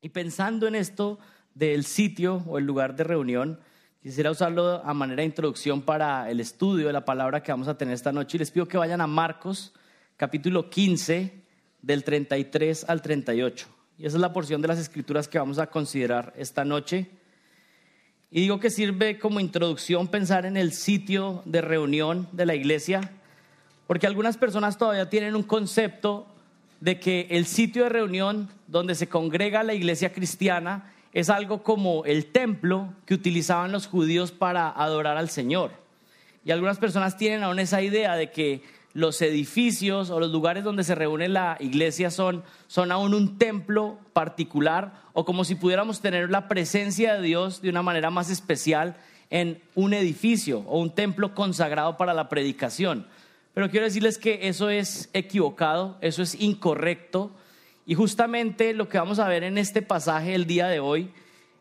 Y pensando en esto del sitio o el lugar de reunión, quisiera usarlo a manera de introducción para el estudio de la palabra que vamos a tener esta noche. Y les pido que vayan a Marcos, capítulo 15, del 33 al 38. Y esa es la porción de las escrituras que vamos a considerar esta noche. Y digo que sirve como introducción pensar en el sitio de reunión de la iglesia, porque algunas personas todavía tienen un concepto de que el sitio de reunión donde se congrega la iglesia cristiana es algo como el templo que utilizaban los judíos para adorar al Señor. Y algunas personas tienen aún esa idea de que los edificios o los lugares donde se reúne la iglesia son, son aún un templo particular o como si pudiéramos tener la presencia de Dios de una manera más especial en un edificio o un templo consagrado para la predicación. Pero quiero decirles que eso es equivocado, eso es incorrecto. Y justamente lo que vamos a ver en este pasaje el día de hoy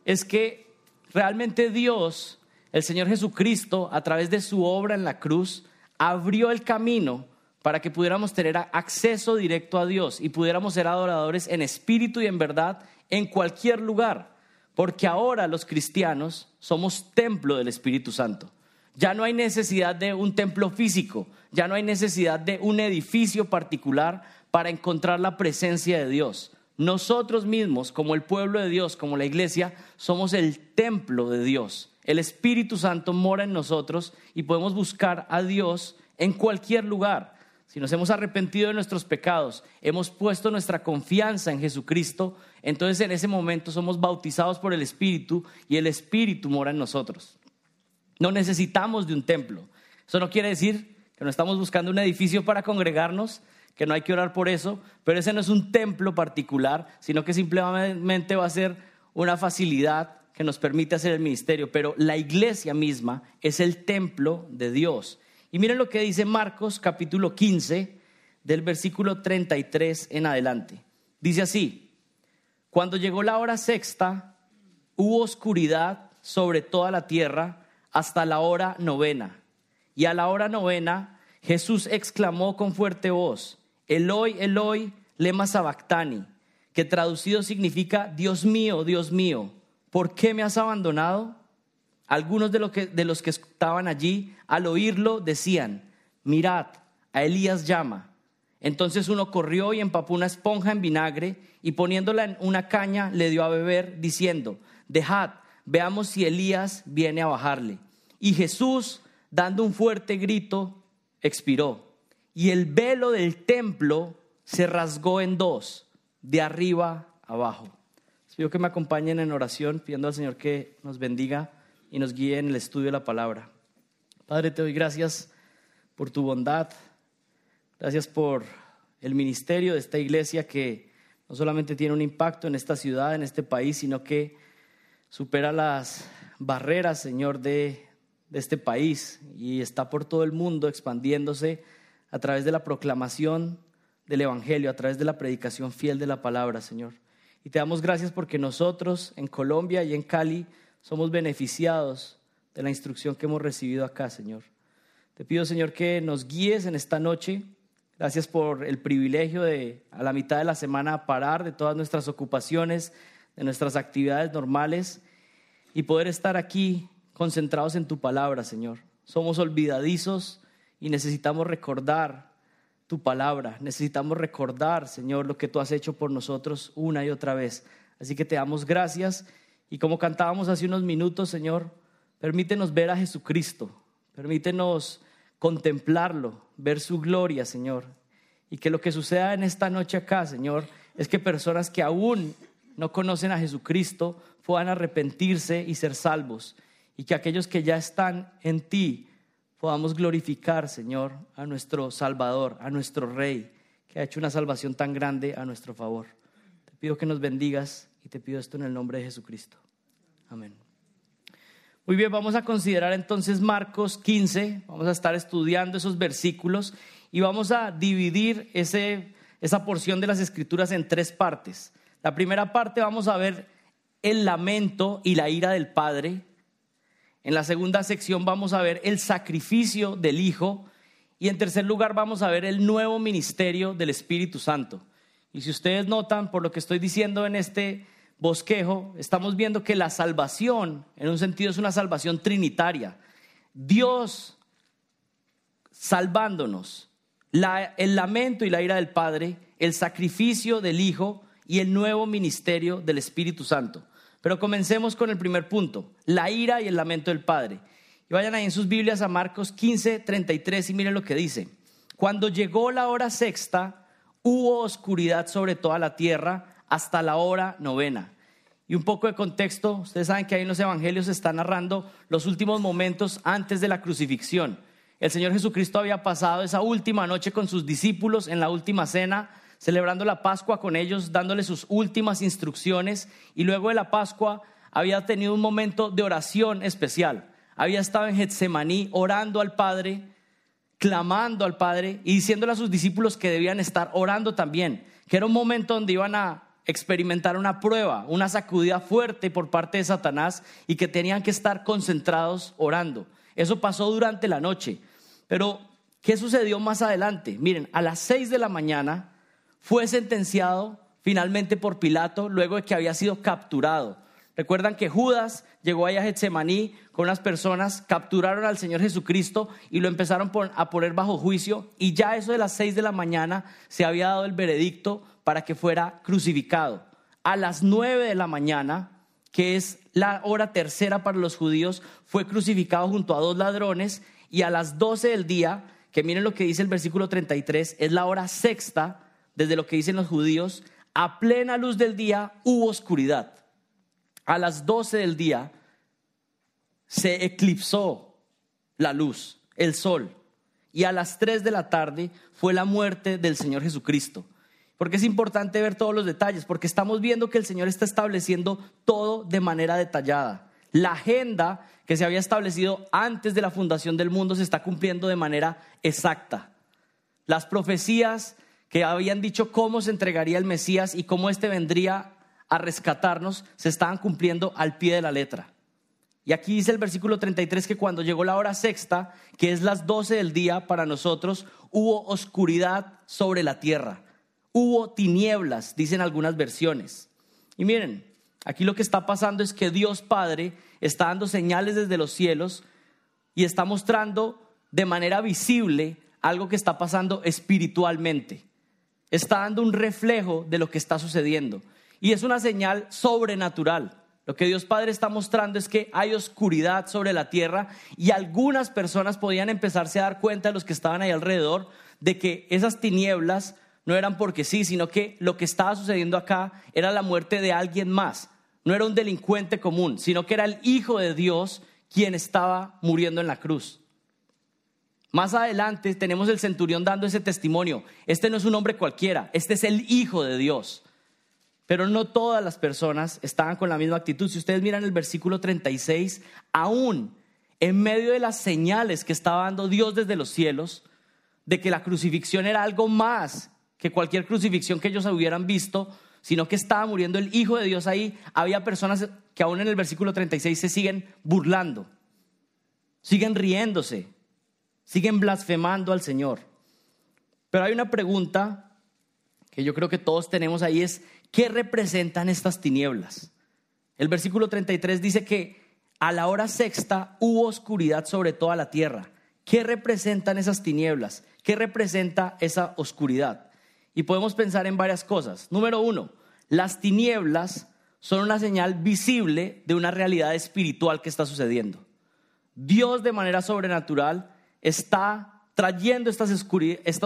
es que realmente Dios, el Señor Jesucristo, a través de su obra en la cruz, abrió el camino para que pudiéramos tener acceso directo a Dios y pudiéramos ser adoradores en espíritu y en verdad en cualquier lugar. Porque ahora los cristianos somos templo del Espíritu Santo. Ya no hay necesidad de un templo físico, ya no hay necesidad de un edificio particular para encontrar la presencia de Dios. Nosotros mismos, como el pueblo de Dios, como la iglesia, somos el templo de Dios. El Espíritu Santo mora en nosotros y podemos buscar a Dios en cualquier lugar. Si nos hemos arrepentido de nuestros pecados, hemos puesto nuestra confianza en Jesucristo, entonces en ese momento somos bautizados por el Espíritu y el Espíritu mora en nosotros. No necesitamos de un templo. Eso no quiere decir que no estamos buscando un edificio para congregarnos, que no hay que orar por eso, pero ese no es un templo particular, sino que simplemente va a ser una facilidad que nos permite hacer el ministerio, pero la iglesia misma es el templo de Dios. Y miren lo que dice Marcos capítulo 15 del versículo 33 en adelante. Dice así, cuando llegó la hora sexta, hubo oscuridad sobre toda la tierra hasta la hora novena. Y a la hora novena Jesús exclamó con fuerte voz, Eloi, Eloi, lema sabactani, que traducido significa, Dios mío, Dios mío, ¿por qué me has abandonado? Algunos de, que, de los que estaban allí, al oírlo, decían, mirad, a Elías llama. Entonces uno corrió y empapó una esponja en vinagre y poniéndola en una caña le dio a beber, diciendo, dejad, veamos si Elías viene a bajarle. Y Jesús, dando un fuerte grito, expiró. Y el velo del templo se rasgó en dos, de arriba abajo. Pido que me acompañen en oración, pidiendo al Señor que nos bendiga y nos guíe en el estudio de la palabra. Padre, te doy gracias por tu bondad, gracias por el ministerio de esta iglesia que no solamente tiene un impacto en esta ciudad, en este país, sino que supera las barreras, Señor, de, este país y está por todo el mundo expandiéndose a través de la proclamación del Evangelio, a través de la predicación fiel de la palabra, Señor. Y te damos gracias porque nosotros en Colombia y en Cali somos beneficiados de la instrucción que hemos recibido acá, Señor. Te pido, Señor, que nos guíes en esta noche. Gracias por el privilegio de a la mitad de la semana parar de todas nuestras ocupaciones, de nuestras actividades normales y poder estar aquí concentrados en tu palabra, Señor. Somos olvidadizos y necesitamos recordar tu palabra. Necesitamos recordar, Señor, lo que tú has hecho por nosotros una y otra vez. Así que te damos gracias y como cantábamos hace unos minutos, Señor, permítenos ver a Jesucristo, permítenos contemplarlo, ver su gloria, Señor. Y que lo que suceda en esta noche acá, Señor, es que personas que aún no conocen a Jesucristo puedan arrepentirse y ser salvos. Y que aquellos que ya están en ti podamos glorificar, Señor, a nuestro Salvador, a nuestro Rey, que ha hecho una salvación tan grande a nuestro favor. Te pido que nos bendigas y te pido esto en el nombre de Jesucristo. Amén. Muy bien, vamos a considerar entonces Marcos 15, vamos a estar estudiando esos versículos y vamos a dividir ese, esa porción de las escrituras en tres partes. La primera parte vamos a ver el lamento y la ira del Padre. En la segunda sección vamos a ver el sacrificio del Hijo. Y en tercer lugar vamos a ver el nuevo ministerio del Espíritu Santo. Y si ustedes notan por lo que estoy diciendo en este bosquejo, estamos viendo que la salvación, en un sentido, es una salvación trinitaria. Dios salvándonos, el lamento y la ira del Padre, el sacrificio del Hijo y el nuevo ministerio del Espíritu Santo. Pero comencemos con el primer punto, la ira y el lamento del Padre. Y vayan ahí en sus Biblias a Marcos 15, 33 y miren lo que dice. Cuando llegó la hora sexta, hubo oscuridad sobre toda la tierra hasta la hora novena. Y un poco de contexto, ustedes saben que ahí en los evangelios se está narrando los últimos momentos antes de la crucifixión. El Señor Jesucristo había pasado esa última noche con sus discípulos en la última cena, celebrando la Pascua con ellos, dándoles sus últimas instrucciones y luego de la Pascua había tenido un momento de oración especial. Había estado en Getsemaní orando al Padre, clamando al Padre y diciéndole a sus discípulos que debían estar orando también, que era un momento donde iban a experimentar una prueba, una sacudida fuerte por parte de Satanás y que tenían que estar concentrados orando. Eso pasó durante la noche. Pero, ¿qué sucedió más adelante? Miren, a las seis de la mañana fue sentenciado finalmente por Pilato luego de que había sido capturado. Recuerdan que Judas llegó allá a Getsemaní con unas personas, capturaron al Señor Jesucristo y lo empezaron a poner bajo juicio y ya eso de las seis de la mañana se había dado el veredicto para que fuera crucificado. A las nueve de la mañana, que es la hora tercera para los judíos, fue crucificado junto a dos ladrones y a las doce del día, que miren lo que dice el versículo 33, es la hora sexta desde lo que dicen los judíos, a plena luz del día hubo oscuridad. A las doce del día se eclipsó la luz, el sol, y a las tres de la tarde fue la muerte del Señor Jesucristo. Porque es importante ver todos los detalles, porque estamos viendo que el Señor está estableciendo todo de manera detallada. La agenda que se había establecido antes de la fundación del mundo se está cumpliendo de manera exacta. Las profecías que habían dicho cómo se entregaría el Mesías y cómo éste vendría a rescatarnos se estaban cumpliendo al pie de la letra. Y aquí dice el versículo 33 que cuando llegó la hora sexta, que es las 12 del día para nosotros, hubo oscuridad sobre la tierra hubo tinieblas, dicen algunas versiones. Y miren, aquí lo que está pasando es que Dios Padre está dando señales desde los cielos y está mostrando de manera visible algo que está pasando espiritualmente. Está dando un reflejo de lo que está sucediendo. Y es una señal sobrenatural. Lo que Dios Padre está mostrando es que hay oscuridad sobre la tierra y algunas personas podían empezarse a dar cuenta, los que estaban ahí alrededor, de que esas tinieblas no eran porque sí, sino que lo que estaba sucediendo acá era la muerte de alguien más. No era un delincuente común, sino que era el Hijo de Dios quien estaba muriendo en la cruz. Más adelante tenemos el centurión dando ese testimonio. Este no es un hombre cualquiera, este es el Hijo de Dios. Pero no todas las personas estaban con la misma actitud. Si ustedes miran el versículo 36, aún en medio de las señales que estaba dando Dios desde los cielos, de que la crucifixión era algo más que cualquier crucifixión que ellos hubieran visto, sino que estaba muriendo el Hijo de Dios ahí. Había personas que aún en el versículo 36 se siguen burlando, siguen riéndose, siguen blasfemando al Señor. Pero hay una pregunta que yo creo que todos tenemos ahí es, ¿qué representan estas tinieblas? El versículo 33 dice que a la hora sexta hubo oscuridad sobre toda la tierra. ¿Qué representan esas tinieblas? ¿Qué representa esa oscuridad? Y podemos pensar en varias cosas. Número uno, las tinieblas son una señal visible de una realidad espiritual que está sucediendo. Dios de manera sobrenatural está trayendo esta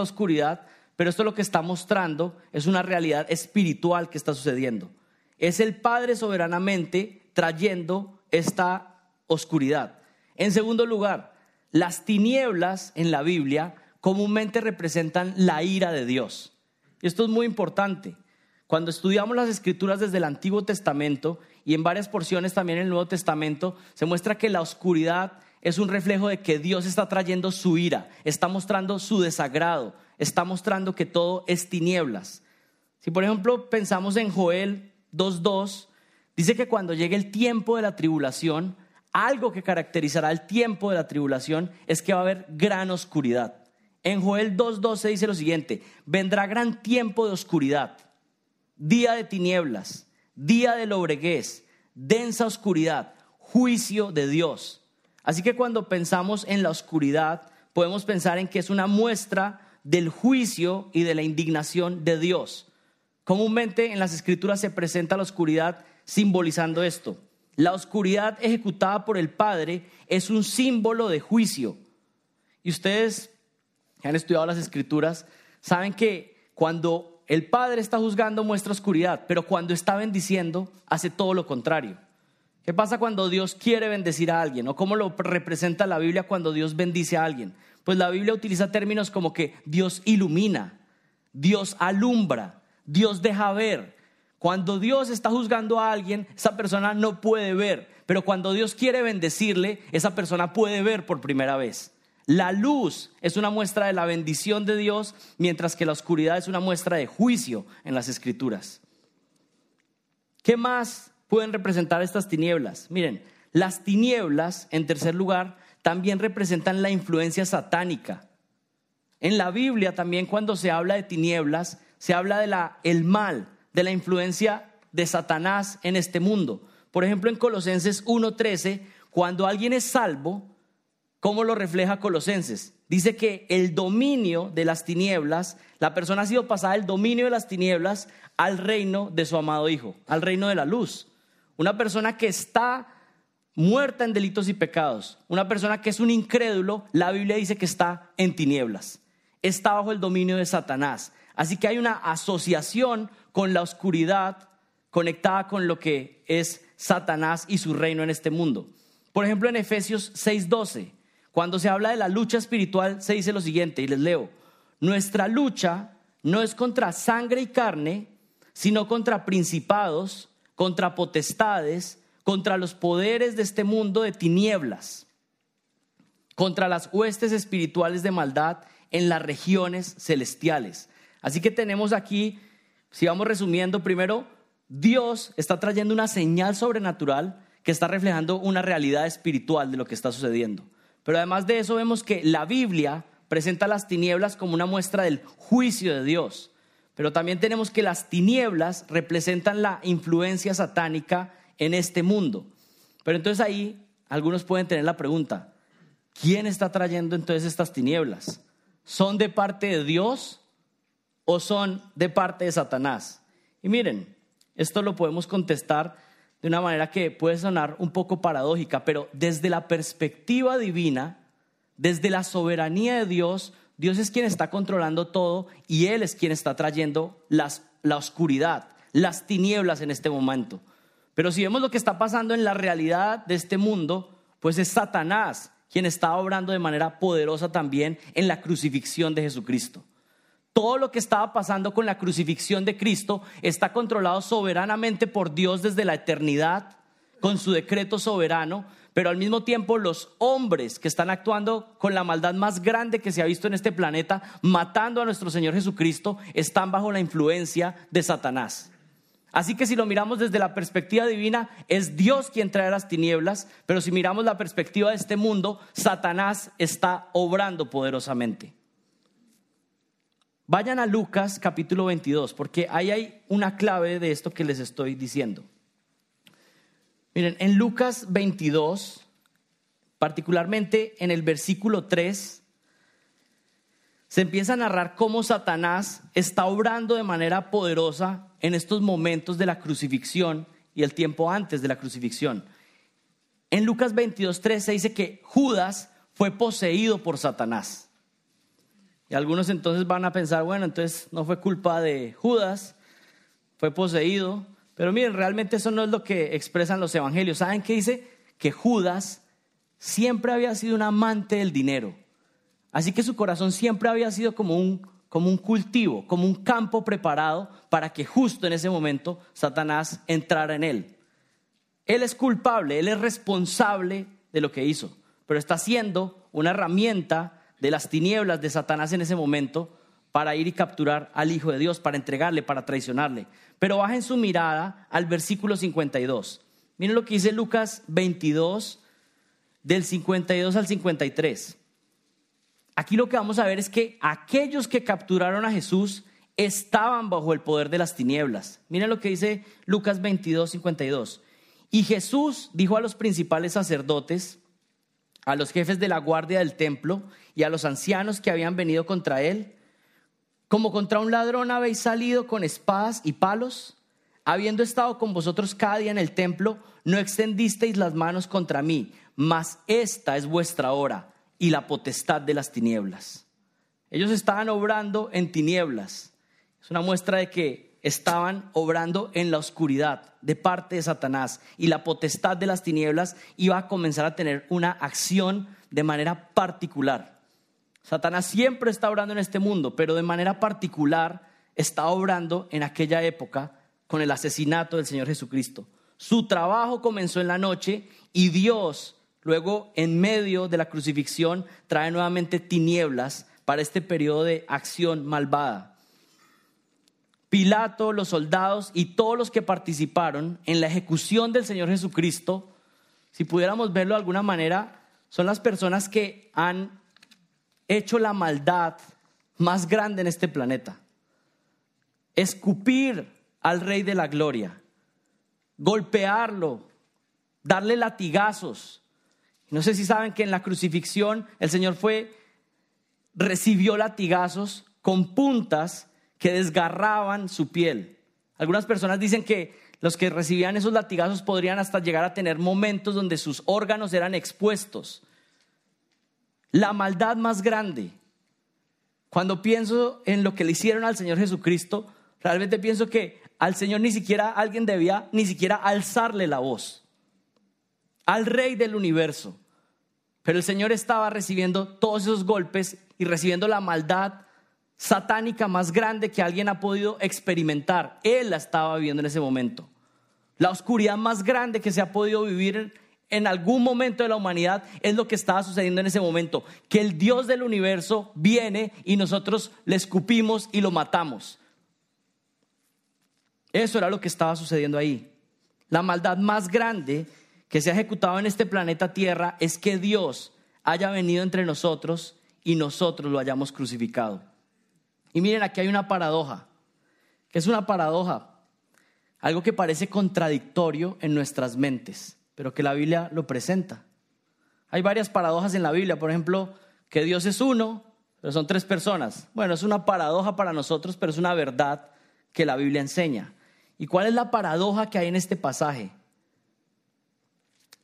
oscuridad, pero esto lo que está mostrando es una realidad espiritual que está sucediendo. Es el Padre soberanamente trayendo esta oscuridad. En segundo lugar, las tinieblas en la Biblia comúnmente representan la ira de Dios. Esto es muy importante. Cuando estudiamos las escrituras desde el Antiguo Testamento y en varias porciones también en el Nuevo Testamento, se muestra que la oscuridad es un reflejo de que Dios está trayendo su ira, está mostrando su desagrado, está mostrando que todo es tinieblas. Si por ejemplo pensamos en Joel 2.2, dice que cuando llegue el tiempo de la tribulación, algo que caracterizará el tiempo de la tribulación es que va a haber gran oscuridad. En Joel 2.12 dice lo siguiente, vendrá gran tiempo de oscuridad, día de tinieblas, día de lobreguez, densa oscuridad, juicio de Dios. Así que cuando pensamos en la oscuridad, podemos pensar en que es una muestra del juicio y de la indignación de Dios. Comúnmente en las escrituras se presenta la oscuridad simbolizando esto. La oscuridad ejecutada por el Padre es un símbolo de juicio. Y ustedes que han estudiado las escrituras saben que cuando el Padre está juzgando muestra oscuridad, pero cuando está bendiciendo hace todo lo contrario. ¿Qué pasa cuando Dios quiere bendecir a alguien? ¿O cómo lo representa la Biblia cuando Dios bendice a alguien? Pues la Biblia utiliza términos como que Dios ilumina, Dios alumbra, Dios deja ver. Cuando Dios está juzgando a alguien, esa persona no puede ver, pero cuando Dios quiere bendecirle, esa persona puede ver por primera vez. La luz es una muestra de la bendición de Dios, mientras que la oscuridad es una muestra de juicio en las escrituras. ¿Qué más pueden representar estas tinieblas? Miren, las tinieblas, en tercer lugar, también representan la influencia satánica. En la Biblia también cuando se habla de tinieblas, se habla de la el mal, de la influencia de Satanás en este mundo. Por ejemplo, en Colosenses 1:13, cuando alguien es salvo, ¿cómo lo refleja Colosenses? Dice que el dominio de las tinieblas, la persona ha sido pasada del dominio de las tinieblas al reino de su amado Hijo, al reino de la luz. Una persona que está muerta en delitos y pecados, una persona que es un incrédulo, la Biblia dice que está en tinieblas, está bajo el dominio de Satanás. Así que hay una asociación con la oscuridad conectada con lo que es Satanás y su reino en este mundo. Por ejemplo, en Efesios 6:12, cuando se habla de la lucha espiritual, se dice lo siguiente, y les leo, nuestra lucha no es contra sangre y carne, sino contra principados, contra potestades, contra los poderes de este mundo de tinieblas, contra las huestes espirituales de maldad en las regiones celestiales. Así que tenemos aquí, si vamos resumiendo, primero, Dios está trayendo una señal sobrenatural que está reflejando una realidad espiritual de lo que está sucediendo. Pero además de eso vemos que la Biblia presenta las tinieblas como una muestra del juicio de Dios. Pero también tenemos que las tinieblas representan la influencia satánica en este mundo. Pero entonces ahí algunos pueden tener la pregunta, ¿quién está trayendo entonces estas tinieblas? ¿Son de parte de Dios o son de parte de Satanás? Y miren, esto lo podemos contestar de una manera que puede sonar un poco paradójica, pero desde la perspectiva divina, desde la soberanía de Dios, Dios es quien está controlando todo y Él es quien está trayendo las, la oscuridad, las tinieblas en este momento. Pero si vemos lo que está pasando en la realidad de este mundo, pues es Satanás quien está obrando de manera poderosa también en la crucifixión de Jesucristo. Todo lo que estaba pasando con la crucifixión de Cristo está controlado soberanamente por Dios desde la eternidad, con su decreto soberano, pero al mismo tiempo los hombres que están actuando con la maldad más grande que se ha visto en este planeta, matando a nuestro Señor Jesucristo, están bajo la influencia de Satanás. Así que si lo miramos desde la perspectiva divina, es Dios quien trae las tinieblas, pero si miramos la perspectiva de este mundo, Satanás está obrando poderosamente. Vayan a Lucas capítulo 22, porque ahí hay una clave de esto que les estoy diciendo. Miren, en Lucas 22, particularmente en el versículo 3, se empieza a narrar cómo Satanás está obrando de manera poderosa en estos momentos de la crucifixión y el tiempo antes de la crucifixión. En Lucas 22.3 se dice que Judas fue poseído por Satanás. Y algunos entonces van a pensar, bueno, entonces no fue culpa de Judas, fue poseído. Pero miren, realmente eso no es lo que expresan los evangelios. ¿Saben qué dice? Que Judas siempre había sido un amante del dinero. Así que su corazón siempre había sido como un, como un cultivo, como un campo preparado para que justo en ese momento Satanás entrara en él. Él es culpable, él es responsable de lo que hizo, pero está siendo una herramienta de las tinieblas de Satanás en ese momento para ir y capturar al Hijo de Dios, para entregarle, para traicionarle. Pero bajen su mirada al versículo 52. Miren lo que dice Lucas 22, del 52 al 53. Aquí lo que vamos a ver es que aquellos que capturaron a Jesús estaban bajo el poder de las tinieblas. Miren lo que dice Lucas 22, 52. Y Jesús dijo a los principales sacerdotes, a los jefes de la guardia del templo y a los ancianos que habían venido contra él, como contra un ladrón habéis salido con espadas y palos, habiendo estado con vosotros cada día en el templo, no extendisteis las manos contra mí, mas esta es vuestra hora y la potestad de las tinieblas. Ellos estaban obrando en tinieblas. Es una muestra de que estaban obrando en la oscuridad de parte de Satanás y la potestad de las tinieblas iba a comenzar a tener una acción de manera particular. Satanás siempre está obrando en este mundo, pero de manera particular está obrando en aquella época con el asesinato del Señor Jesucristo. Su trabajo comenzó en la noche y Dios luego en medio de la crucifixión trae nuevamente tinieblas para este periodo de acción malvada. Pilato, los soldados y todos los que participaron en la ejecución del Señor Jesucristo, si pudiéramos verlo de alguna manera, son las personas que han hecho la maldad más grande en este planeta. Escupir al Rey de la Gloria, golpearlo, darle latigazos. No sé si saben que en la crucifixión el Señor fue, recibió latigazos con puntas que desgarraban su piel. Algunas personas dicen que los que recibían esos latigazos podrían hasta llegar a tener momentos donde sus órganos eran expuestos la maldad más grande. Cuando pienso en lo que le hicieron al Señor Jesucristo, realmente pienso que al Señor ni siquiera alguien debía ni siquiera alzarle la voz. Al Rey del universo. Pero el Señor estaba recibiendo todos esos golpes y recibiendo la maldad satánica más grande que alguien ha podido experimentar. Él la estaba viviendo en ese momento. La oscuridad más grande que se ha podido vivir en algún momento de la humanidad es lo que estaba sucediendo en ese momento, que el Dios del universo viene y nosotros le escupimos y lo matamos. Eso era lo que estaba sucediendo ahí. La maldad más grande que se ha ejecutado en este planeta Tierra es que Dios haya venido entre nosotros y nosotros lo hayamos crucificado. Y miren, aquí hay una paradoja. que es una paradoja? Algo que parece contradictorio en nuestras mentes pero que la Biblia lo presenta. Hay varias paradojas en la Biblia, por ejemplo, que Dios es uno, pero son tres personas. Bueno, es una paradoja para nosotros, pero es una verdad que la Biblia enseña. ¿Y cuál es la paradoja que hay en este pasaje?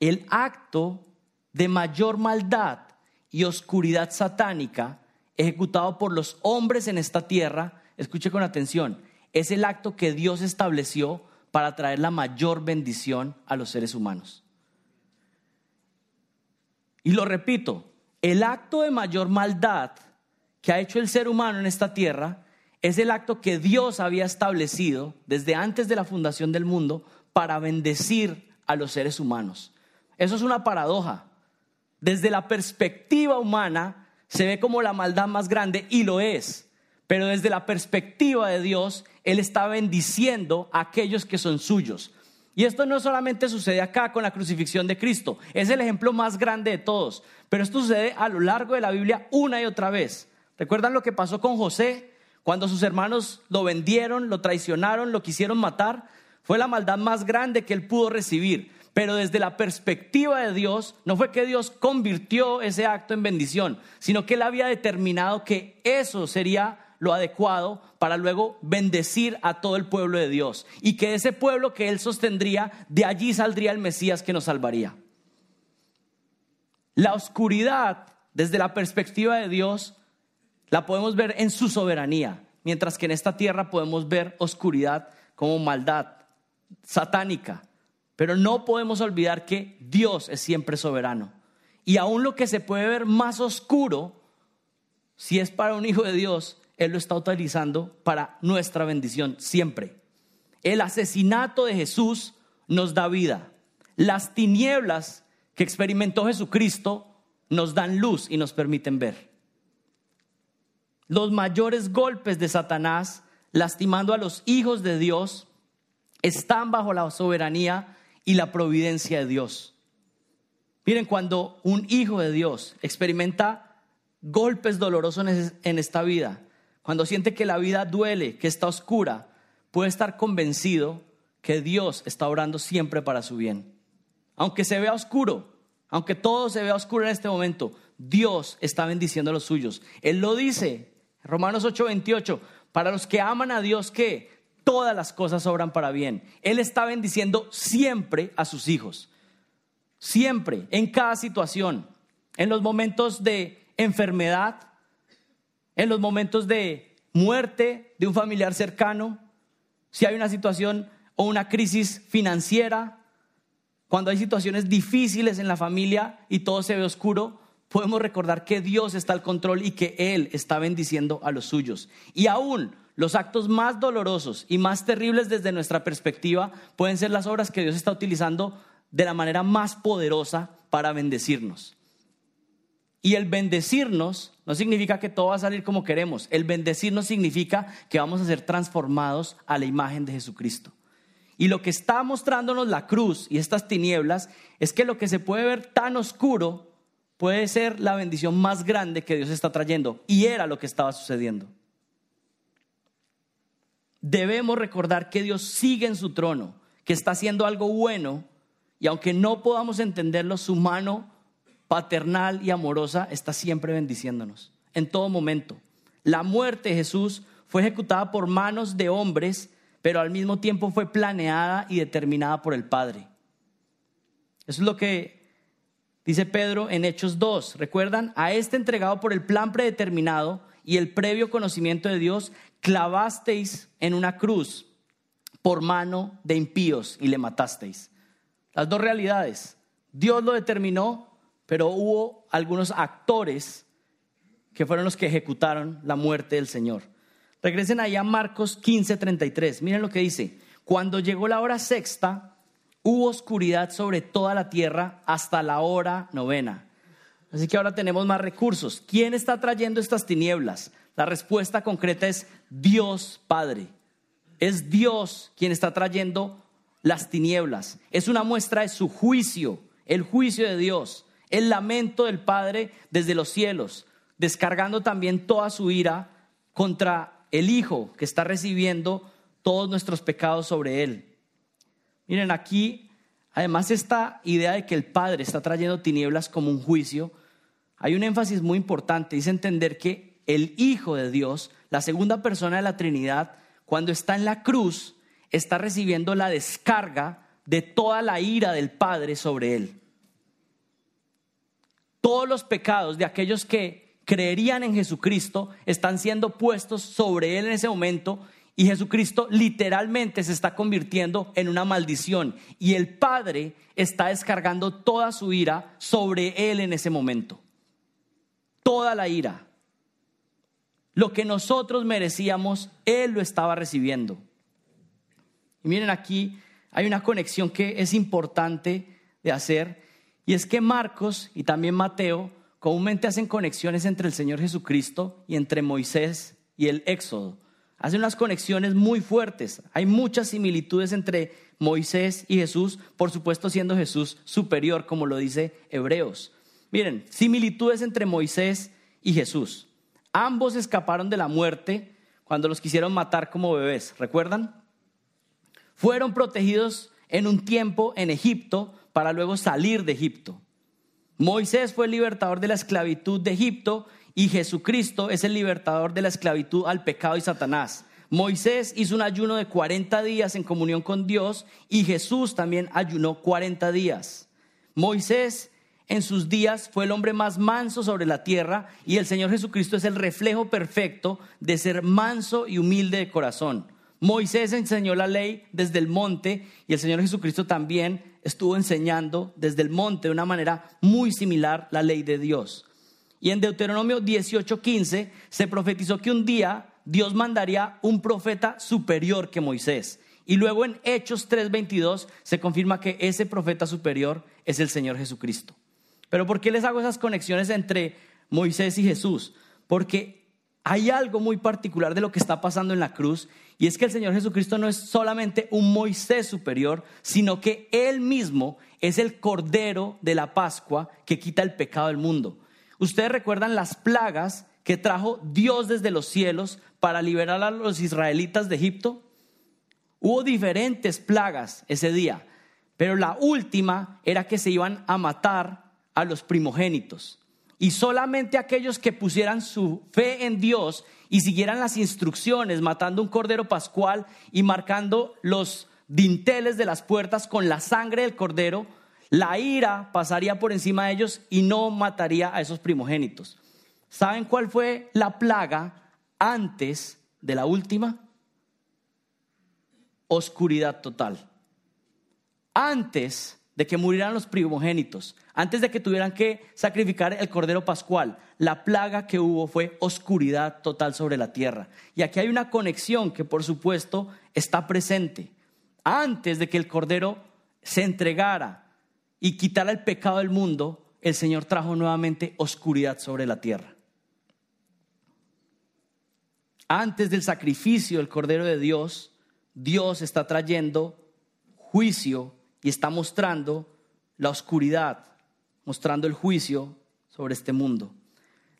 El acto de mayor maldad y oscuridad satánica ejecutado por los hombres en esta tierra, escuche con atención, es el acto que Dios estableció para traer la mayor bendición a los seres humanos. Y lo repito, el acto de mayor maldad que ha hecho el ser humano en esta tierra es el acto que Dios había establecido desde antes de la fundación del mundo para bendecir a los seres humanos. Eso es una paradoja. Desde la perspectiva humana se ve como la maldad más grande y lo es, pero desde la perspectiva de Dios él está bendiciendo a aquellos que son suyos. Y esto no solamente sucede acá con la crucifixión de Cristo, es el ejemplo más grande de todos, pero esto sucede a lo largo de la Biblia una y otra vez. ¿Recuerdan lo que pasó con José? Cuando sus hermanos lo vendieron, lo traicionaron, lo quisieron matar, fue la maldad más grande que él pudo recibir. Pero desde la perspectiva de Dios, no fue que Dios convirtió ese acto en bendición, sino que él había determinado que eso sería lo adecuado para luego bendecir a todo el pueblo de Dios. Y que ese pueblo que él sostendría, de allí saldría el Mesías que nos salvaría. La oscuridad, desde la perspectiva de Dios, la podemos ver en su soberanía, mientras que en esta tierra podemos ver oscuridad como maldad satánica. Pero no podemos olvidar que Dios es siempre soberano. Y aún lo que se puede ver más oscuro, si es para un hijo de Dios, él lo está utilizando para nuestra bendición siempre. El asesinato de Jesús nos da vida. Las tinieblas que experimentó Jesucristo nos dan luz y nos permiten ver. Los mayores golpes de Satanás, lastimando a los hijos de Dios, están bajo la soberanía y la providencia de Dios. Miren, cuando un hijo de Dios experimenta golpes dolorosos en esta vida, cuando siente que la vida duele, que está oscura, puede estar convencido que Dios está orando siempre para su bien. Aunque se vea oscuro, aunque todo se vea oscuro en este momento, Dios está bendiciendo a los suyos. Él lo dice, Romanos 8:28, para los que aman a Dios, que todas las cosas obran para bien. Él está bendiciendo siempre a sus hijos. Siempre, en cada situación, en los momentos de enfermedad, en los momentos de muerte de un familiar cercano, si hay una situación o una crisis financiera, cuando hay situaciones difíciles en la familia y todo se ve oscuro, podemos recordar que Dios está al control y que Él está bendiciendo a los suyos. Y aún los actos más dolorosos y más terribles desde nuestra perspectiva pueden ser las obras que Dios está utilizando de la manera más poderosa para bendecirnos. Y el bendecirnos no significa que todo va a salir como queremos. El bendecirnos significa que vamos a ser transformados a la imagen de Jesucristo. Y lo que está mostrándonos la cruz y estas tinieblas es que lo que se puede ver tan oscuro puede ser la bendición más grande que Dios está trayendo. Y era lo que estaba sucediendo. Debemos recordar que Dios sigue en su trono, que está haciendo algo bueno y aunque no podamos entenderlo, su mano paternal y amorosa, está siempre bendiciéndonos, en todo momento. La muerte de Jesús fue ejecutada por manos de hombres, pero al mismo tiempo fue planeada y determinada por el Padre. Eso es lo que dice Pedro en Hechos 2. ¿Recuerdan? A este entregado por el plan predeterminado y el previo conocimiento de Dios, clavasteis en una cruz por mano de impíos y le matasteis. Las dos realidades. Dios lo determinó pero hubo algunos actores que fueron los que ejecutaron la muerte del Señor. Regresen allá a Marcos 15:33. Miren lo que dice. Cuando llegó la hora sexta, hubo oscuridad sobre toda la tierra hasta la hora novena. Así que ahora tenemos más recursos. ¿Quién está trayendo estas tinieblas? La respuesta concreta es Dios Padre. Es Dios quien está trayendo las tinieblas. Es una muestra de su juicio, el juicio de Dios el lamento del Padre desde los cielos, descargando también toda su ira contra el Hijo que está recibiendo todos nuestros pecados sobre él. Miren, aquí, además esta idea de que el Padre está trayendo tinieblas como un juicio, hay un énfasis muy importante, es entender que el Hijo de Dios, la segunda persona de la Trinidad, cuando está en la cruz, está recibiendo la descarga de toda la ira del Padre sobre él todos los pecados de aquellos que creerían en Jesucristo están siendo puestos sobre él en ese momento y Jesucristo literalmente se está convirtiendo en una maldición y el Padre está descargando toda su ira sobre él en ese momento. Toda la ira. Lo que nosotros merecíamos, él lo estaba recibiendo. Y miren aquí, hay una conexión que es importante de hacer y es que Marcos y también Mateo comúnmente hacen conexiones entre el Señor Jesucristo y entre Moisés y el Éxodo. Hacen unas conexiones muy fuertes. Hay muchas similitudes entre Moisés y Jesús, por supuesto siendo Jesús superior, como lo dice Hebreos. Miren, similitudes entre Moisés y Jesús. Ambos escaparon de la muerte cuando los quisieron matar como bebés, ¿recuerdan? Fueron protegidos en un tiempo en Egipto para luego salir de Egipto. Moisés fue el libertador de la esclavitud de Egipto y Jesucristo es el libertador de la esclavitud al pecado y Satanás. Moisés hizo un ayuno de 40 días en comunión con Dios y Jesús también ayunó 40 días. Moisés en sus días fue el hombre más manso sobre la tierra y el Señor Jesucristo es el reflejo perfecto de ser manso y humilde de corazón. Moisés enseñó la ley desde el monte y el Señor Jesucristo también estuvo enseñando desde el monte de una manera muy similar la ley de Dios. Y en Deuteronomio 18:15 se profetizó que un día Dios mandaría un profeta superior que Moisés. Y luego en Hechos 3:22 se confirma que ese profeta superior es el Señor Jesucristo. Pero ¿por qué les hago esas conexiones entre Moisés y Jesús? Porque hay algo muy particular de lo que está pasando en la cruz y es que el Señor Jesucristo no es solamente un Moisés superior, sino que Él mismo es el Cordero de la Pascua que quita el pecado del mundo. Ustedes recuerdan las plagas que trajo Dios desde los cielos para liberar a los israelitas de Egipto? Hubo diferentes plagas ese día, pero la última era que se iban a matar a los primogénitos. Y solamente aquellos que pusieran su fe en Dios y siguieran las instrucciones, matando un cordero pascual y marcando los dinteles de las puertas con la sangre del cordero, la ira pasaría por encima de ellos y no mataría a esos primogénitos. ¿Saben cuál fue la plaga antes de la última? Oscuridad total. Antes de que murieran los primogénitos, antes de que tuvieran que sacrificar el cordero pascual, la plaga que hubo fue oscuridad total sobre la tierra. Y aquí hay una conexión que por supuesto está presente. Antes de que el cordero se entregara y quitara el pecado del mundo, el Señor trajo nuevamente oscuridad sobre la tierra. Antes del sacrificio del Cordero de Dios, Dios está trayendo juicio y está mostrando la oscuridad, mostrando el juicio sobre este mundo.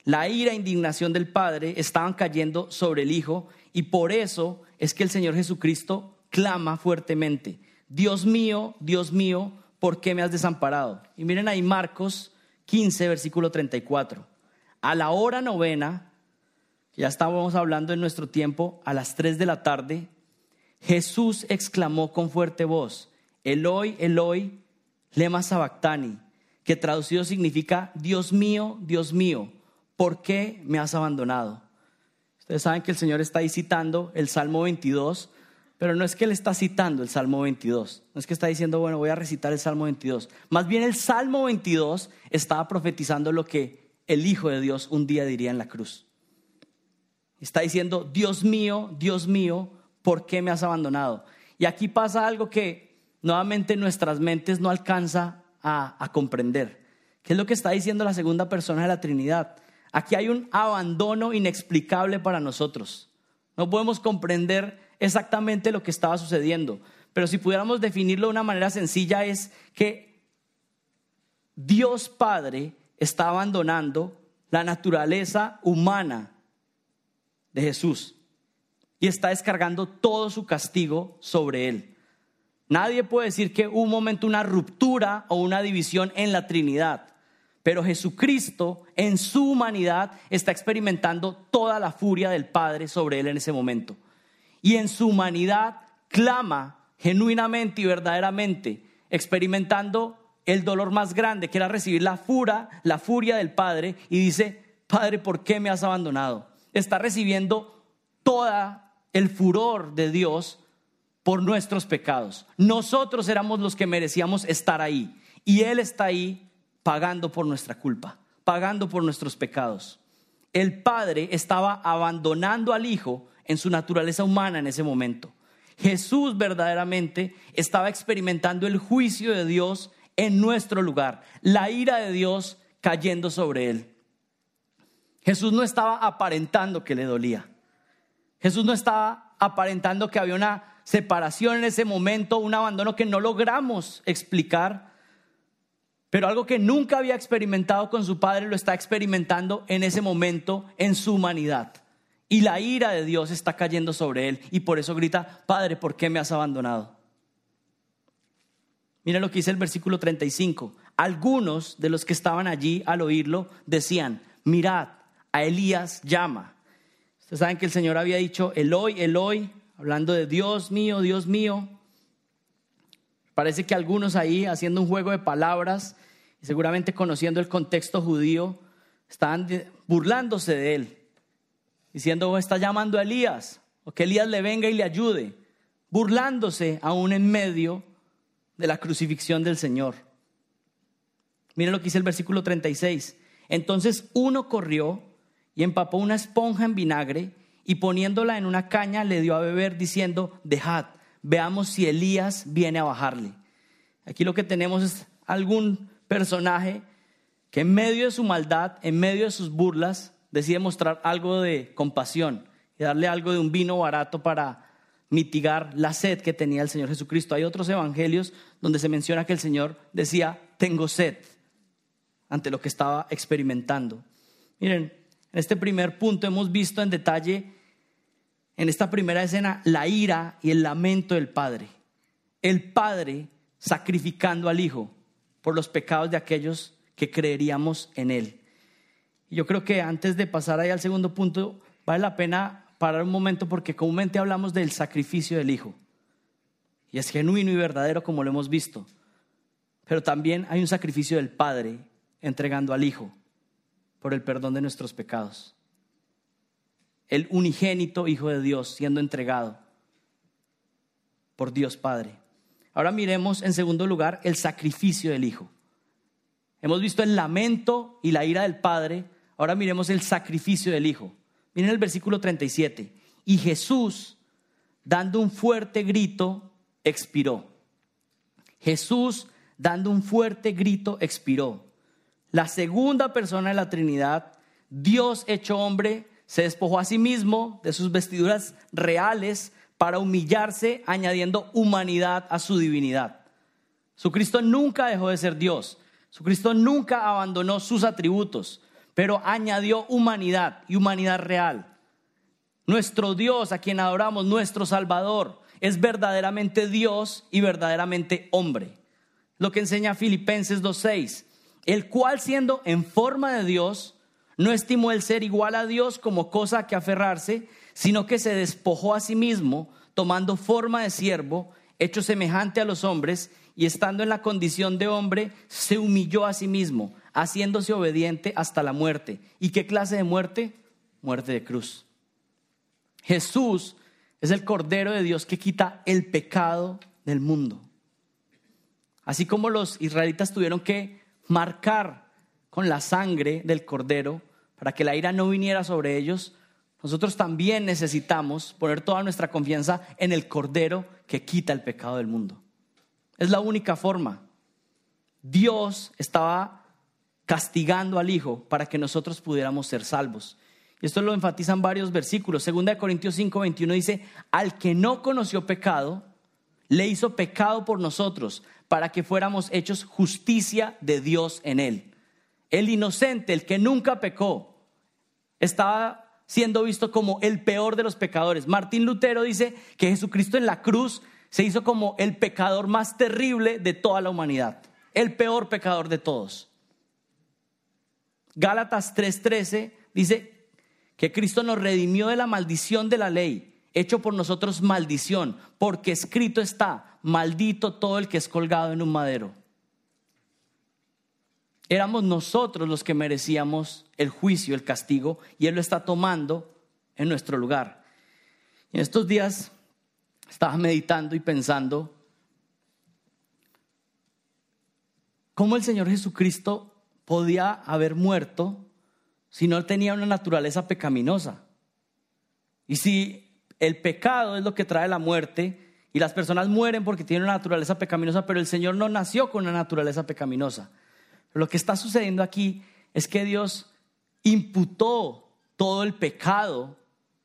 La ira e indignación del Padre estaban cayendo sobre el Hijo y por eso es que el Señor Jesucristo clama fuertemente, Dios mío, Dios mío, ¿por qué me has desamparado? Y miren ahí Marcos 15, versículo 34. A la hora novena, ya estábamos hablando en nuestro tiempo, a las 3 de la tarde, Jesús exclamó con fuerte voz, Eloi, Eloi, lema sabactani, que traducido significa, Dios mío, Dios mío, ¿por qué me has abandonado? Ustedes saben que el Señor está ahí citando el Salmo 22, pero no es que Él está citando el Salmo 22, no es que está diciendo, bueno, voy a recitar el Salmo 22. Más bien el Salmo 22 estaba profetizando lo que el Hijo de Dios un día diría en la cruz. Está diciendo, Dios mío, Dios mío, ¿por qué me has abandonado? Y aquí pasa algo que nuevamente nuestras mentes no alcanza a, a comprender. ¿Qué es lo que está diciendo la segunda persona de la Trinidad? Aquí hay un abandono inexplicable para nosotros. No podemos comprender exactamente lo que estaba sucediendo, pero si pudiéramos definirlo de una manera sencilla es que Dios Padre está abandonando la naturaleza humana de Jesús y está descargando todo su castigo sobre él. Nadie puede decir que un momento una ruptura o una división en la Trinidad, pero Jesucristo en su humanidad está experimentando toda la furia del Padre sobre él en ese momento. Y en su humanidad clama genuinamente y verdaderamente, experimentando el dolor más grande, que era recibir la furia, la furia del Padre, y dice, Padre, ¿por qué me has abandonado? está recibiendo toda el furor de Dios por nuestros pecados. Nosotros éramos los que merecíamos estar ahí y Él está ahí pagando por nuestra culpa, pagando por nuestros pecados. El Padre estaba abandonando al Hijo en su naturaleza humana en ese momento. Jesús verdaderamente estaba experimentando el juicio de Dios en nuestro lugar, la ira de Dios cayendo sobre él. Jesús no estaba aparentando que le dolía. Jesús no estaba aparentando que había una separación en ese momento, un abandono que no logramos explicar, pero algo que nunca había experimentado con su Padre lo está experimentando en ese momento en su humanidad. Y la ira de Dios está cayendo sobre él y por eso grita, Padre, ¿por qué me has abandonado? Mira lo que dice el versículo 35. Algunos de los que estaban allí al oírlo decían, mirad, a Elías llama. Ustedes saben que el Señor había dicho, Eloi, Eloi, hablando de Dios mío, Dios mío. Parece que algunos ahí haciendo un juego de palabras y seguramente conociendo el contexto judío, estaban burlándose de él, diciendo, oh, está llamando a Elías, o que Elías le venga y le ayude, burlándose aún en medio de la crucifixión del Señor. Miren lo que dice el versículo 36. Entonces uno corrió y empapó una esponja en vinagre y poniéndola en una caña le dio a beber diciendo, dejad, veamos si Elías viene a bajarle. Aquí lo que tenemos es algún personaje que en medio de su maldad, en medio de sus burlas, decide mostrar algo de compasión y darle algo de un vino barato para mitigar la sed que tenía el Señor Jesucristo. Hay otros evangelios donde se menciona que el Señor decía, tengo sed, ante lo que estaba experimentando. Miren, en este primer punto hemos visto en detalle en esta primera escena la ira y el lamento del Padre. El Padre sacrificando al Hijo por los pecados de aquellos que creeríamos en Él. Yo creo que antes de pasar ahí al segundo punto, vale la pena parar un momento porque comúnmente hablamos del sacrificio del Hijo. Y es genuino y verdadero como lo hemos visto. Pero también hay un sacrificio del Padre entregando al Hijo por el perdón de nuestros pecados. El unigénito Hijo de Dios siendo entregado por Dios Padre. Ahora miremos en segundo lugar el sacrificio del Hijo. Hemos visto el lamento y la ira del Padre. Ahora miremos el sacrificio del Hijo. Miren el versículo 37. Y Jesús, dando un fuerte grito, expiró. Jesús, dando un fuerte grito, expiró. La segunda persona de la Trinidad, Dios hecho hombre, se despojó a sí mismo de sus vestiduras reales para humillarse, añadiendo humanidad a su divinidad. Su Cristo nunca dejó de ser Dios. Su Cristo nunca abandonó sus atributos, pero añadió humanidad y humanidad real. Nuestro Dios, a quien adoramos, nuestro Salvador, es verdaderamente Dios y verdaderamente hombre. Lo que enseña Filipenses 2.6, el cual siendo en forma de Dios, no estimó el ser igual a Dios como cosa que aferrarse, sino que se despojó a sí mismo, tomando forma de siervo, hecho semejante a los hombres, y estando en la condición de hombre, se humilló a sí mismo, haciéndose obediente hasta la muerte. ¿Y qué clase de muerte? Muerte de cruz. Jesús es el Cordero de Dios que quita el pecado del mundo. Así como los israelitas tuvieron que marcar con la sangre del Cordero para que la ira no viniera sobre ellos, nosotros también necesitamos poner toda nuestra confianza en el Cordero que quita el pecado del mundo. Es la única forma. Dios estaba castigando al Hijo para que nosotros pudiéramos ser salvos. Y esto lo enfatizan varios versículos. Segunda de Corintios 5, 21 dice, al que no conoció pecado, le hizo pecado por nosotros, para que fuéramos hechos justicia de Dios en él. El inocente, el que nunca pecó, estaba siendo visto como el peor de los pecadores. Martín Lutero dice que Jesucristo en la cruz se hizo como el pecador más terrible de toda la humanidad, el peor pecador de todos. Gálatas 3:13 dice que Cristo nos redimió de la maldición de la ley, hecho por nosotros maldición, porque escrito está, maldito todo el que es colgado en un madero. Éramos nosotros los que merecíamos el juicio, el castigo, y Él lo está tomando en nuestro lugar. En estos días estaba meditando y pensando cómo el Señor Jesucristo podía haber muerto si no tenía una naturaleza pecaminosa. Y si el pecado es lo que trae la muerte y las personas mueren porque tienen una naturaleza pecaminosa, pero el Señor no nació con una naturaleza pecaminosa. Lo que está sucediendo aquí es que Dios imputó todo el pecado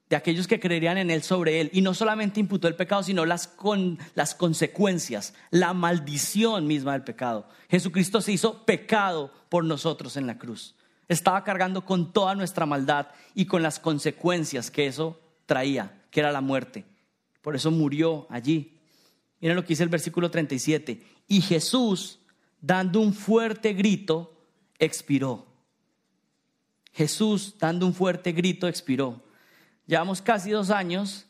de aquellos que creerían en Él sobre Él. Y no solamente imputó el pecado, sino las, con, las consecuencias, la maldición misma del pecado. Jesucristo se hizo pecado por nosotros en la cruz. Estaba cargando con toda nuestra maldad y con las consecuencias que eso traía, que era la muerte. Por eso murió allí. Miren lo que dice el versículo 37. Y Jesús, dando un fuerte grito, expiró. Jesús, dando un fuerte grito, expiró. Llevamos casi dos años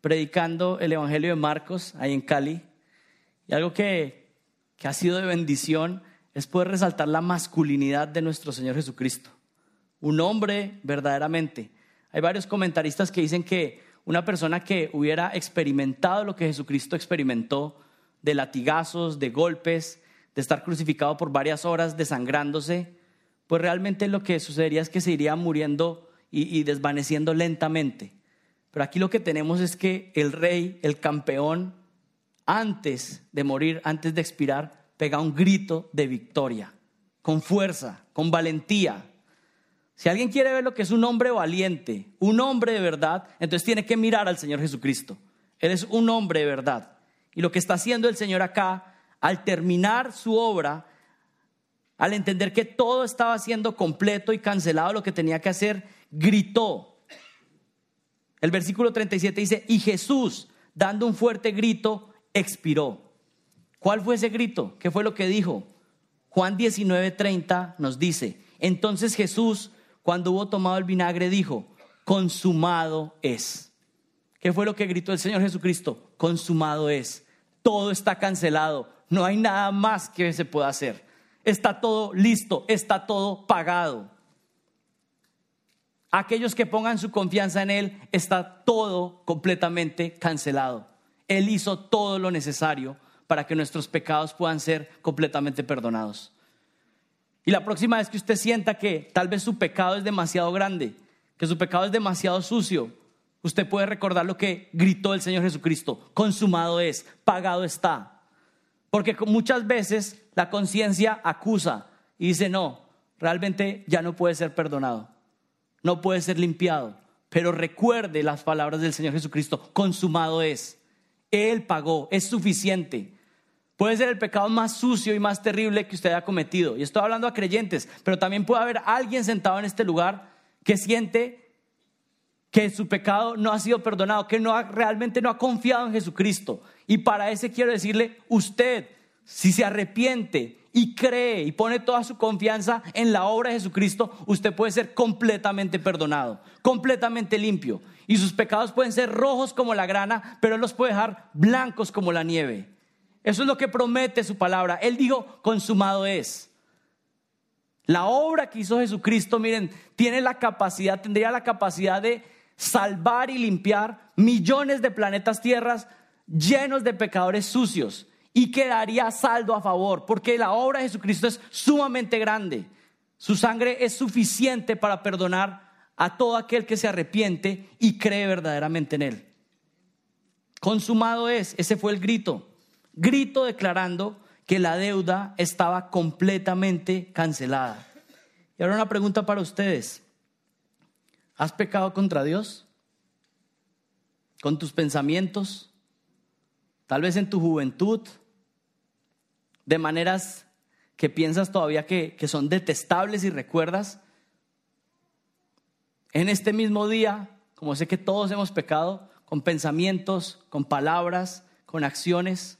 predicando el Evangelio de Marcos ahí en Cali. Y algo que, que ha sido de bendición es poder resaltar la masculinidad de nuestro Señor Jesucristo. Un hombre verdaderamente. Hay varios comentaristas que dicen que una persona que hubiera experimentado lo que Jesucristo experimentó, de latigazos, de golpes, de estar crucificado por varias horas, desangrándose, pues realmente lo que sucedería es que se iría muriendo y, desvaneciendo lentamente. Pero aquí lo que tenemos es que el rey, el campeón, antes de morir, antes de expirar, pega un grito de victoria, con fuerza, con valentía. Si alguien quiere ver lo que es un hombre valiente, un hombre de verdad, entonces tiene que mirar al Señor Jesucristo. Él es un hombre de verdad. Y lo que está haciendo el Señor acá, al terminar su obra, al entender que todo estaba siendo completo y cancelado lo que tenía que hacer, gritó. El versículo 37 dice, y Jesús, dando un fuerte grito, expiró. ¿Cuál fue ese grito? ¿Qué fue lo que dijo? Juan 19:30 nos dice, entonces Jesús, cuando hubo tomado el vinagre, dijo, consumado es. ¿Qué fue lo que gritó el Señor Jesucristo? Consumado es. Todo está cancelado. No hay nada más que se pueda hacer. Está todo listo, está todo pagado. Aquellos que pongan su confianza en Él, está todo completamente cancelado. Él hizo todo lo necesario para que nuestros pecados puedan ser completamente perdonados. Y la próxima vez que usted sienta que tal vez su pecado es demasiado grande, que su pecado es demasiado sucio, usted puede recordar lo que gritó el Señor Jesucristo, consumado es, pagado está. Porque muchas veces la conciencia acusa y dice, no, realmente ya no puede ser perdonado no puede ser limpiado. Pero recuerde las palabras del Señor Jesucristo, consumado es. Él pagó, es suficiente. Puede ser el pecado más sucio y más terrible que usted haya cometido. Y estoy hablando a creyentes, pero también puede haber alguien sentado en este lugar que siente que su pecado no ha sido perdonado, que no realmente no ha confiado en Jesucristo. Y para ese quiero decirle, usted, si se arrepiente y cree y pone toda su confianza en la obra de Jesucristo, usted puede ser completamente perdonado, completamente limpio. Y sus pecados pueden ser rojos como la grana, pero Él los puede dejar blancos como la nieve. Eso es lo que promete su palabra. Él dijo, consumado es. La obra que hizo Jesucristo, miren, tiene la capacidad, tendría la capacidad de salvar y limpiar millones de planetas tierras llenos de pecadores sucios y quedaría saldo a favor, porque la obra de Jesucristo es sumamente grande. Su sangre es suficiente para perdonar a todo aquel que se arrepiente y cree verdaderamente en Él. Consumado es, ese fue el grito, grito declarando que la deuda estaba completamente cancelada. Y ahora una pregunta para ustedes. ¿Has pecado contra Dios? ¿Con tus pensamientos? Tal vez en tu juventud, de maneras que piensas todavía que, que son detestables y recuerdas. En este mismo día, como sé que todos hemos pecado, con pensamientos, con palabras, con acciones.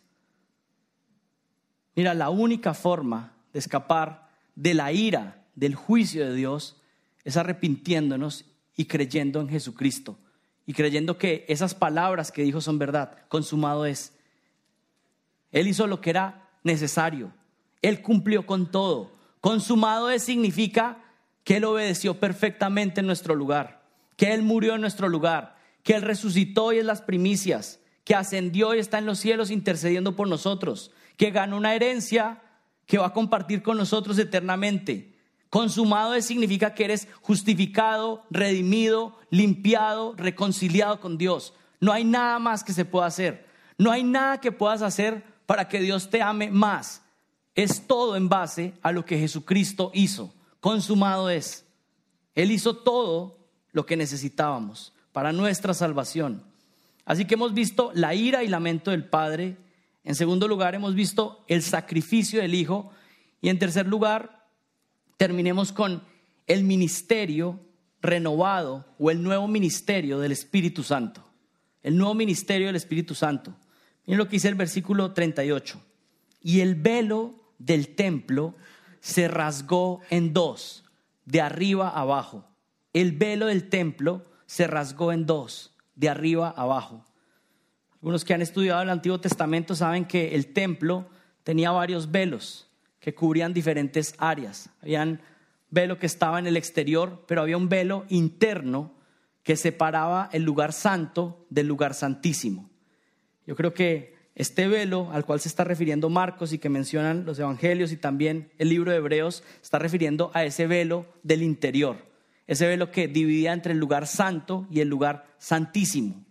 Mira, la única forma de escapar de la ira, del juicio de Dios, es arrepintiéndonos y creyendo en Jesucristo. Y creyendo que esas palabras que dijo son verdad. Consumado es. Él hizo lo que era necesario. Él cumplió con todo. Consumado es significa que Él obedeció perfectamente en nuestro lugar, que Él murió en nuestro lugar, que Él resucitó y es las primicias, que ascendió y está en los cielos intercediendo por nosotros, que ganó una herencia que va a compartir con nosotros eternamente. Consumado es significa que eres justificado, redimido, limpiado, reconciliado con Dios. No hay nada más que se pueda hacer. No hay nada que puedas hacer para que Dios te ame más. Es todo en base a lo que Jesucristo hizo. Consumado es. Él hizo todo lo que necesitábamos para nuestra salvación. Así que hemos visto la ira y lamento del Padre. En segundo lugar, hemos visto el sacrificio del Hijo. Y en tercer lugar, terminemos con el ministerio renovado o el nuevo ministerio del Espíritu Santo. El nuevo ministerio del Espíritu Santo. Miren lo que dice el versículo 38. Y el velo del templo se rasgó en dos, de arriba abajo. El velo del templo se rasgó en dos, de arriba abajo. Algunos que han estudiado el Antiguo Testamento saben que el templo tenía varios velos que cubrían diferentes áreas. Había un velo que estaba en el exterior, pero había un velo interno que separaba el lugar santo del lugar santísimo. Yo creo que este velo al cual se está refiriendo Marcos y que mencionan los evangelios y también el libro de Hebreos, está refiriendo a ese velo del interior, ese velo que dividía entre el lugar santo y el lugar santísimo.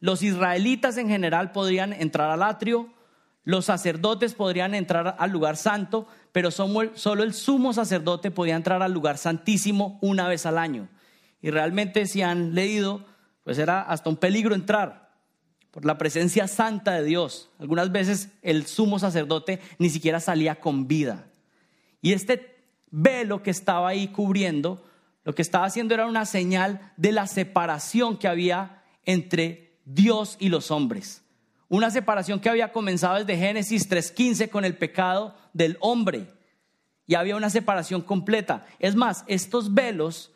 Los israelitas en general podrían entrar al atrio, los sacerdotes podrían entrar al lugar santo, pero solo el sumo sacerdote podía entrar al lugar santísimo una vez al año. Y realmente si han leído, pues era hasta un peligro entrar por la presencia santa de Dios. Algunas veces el sumo sacerdote ni siquiera salía con vida. Y este velo que estaba ahí cubriendo, lo que estaba haciendo era una señal de la separación que había entre Dios y los hombres. Una separación que había comenzado desde Génesis 3.15 con el pecado del hombre. Y había una separación completa. Es más, estos velos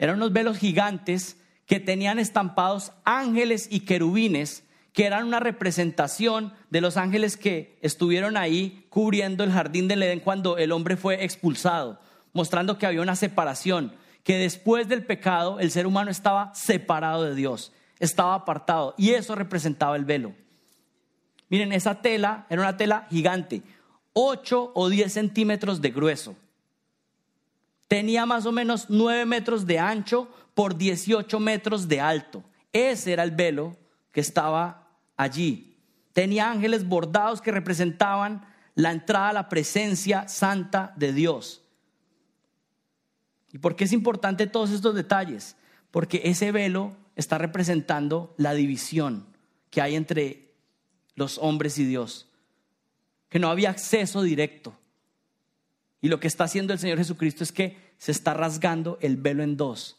eran unos velos gigantes que tenían estampados ángeles y querubines, que eran una representación de los ángeles que estuvieron ahí cubriendo el jardín del Edén cuando el hombre fue expulsado, mostrando que había una separación, que después del pecado el ser humano estaba separado de Dios, estaba apartado, y eso representaba el velo. Miren, esa tela era una tela gigante, 8 o 10 centímetros de grueso. Tenía más o menos 9 metros de ancho por 18 metros de alto. Ese era el velo que estaba allí. Tenía ángeles bordados que representaban la entrada a la presencia santa de Dios. ¿Y por qué es importante todos estos detalles? Porque ese velo está representando la división que hay entre los hombres y Dios, que no había acceso directo. Y lo que está haciendo el Señor Jesucristo es que se está rasgando el velo en dos,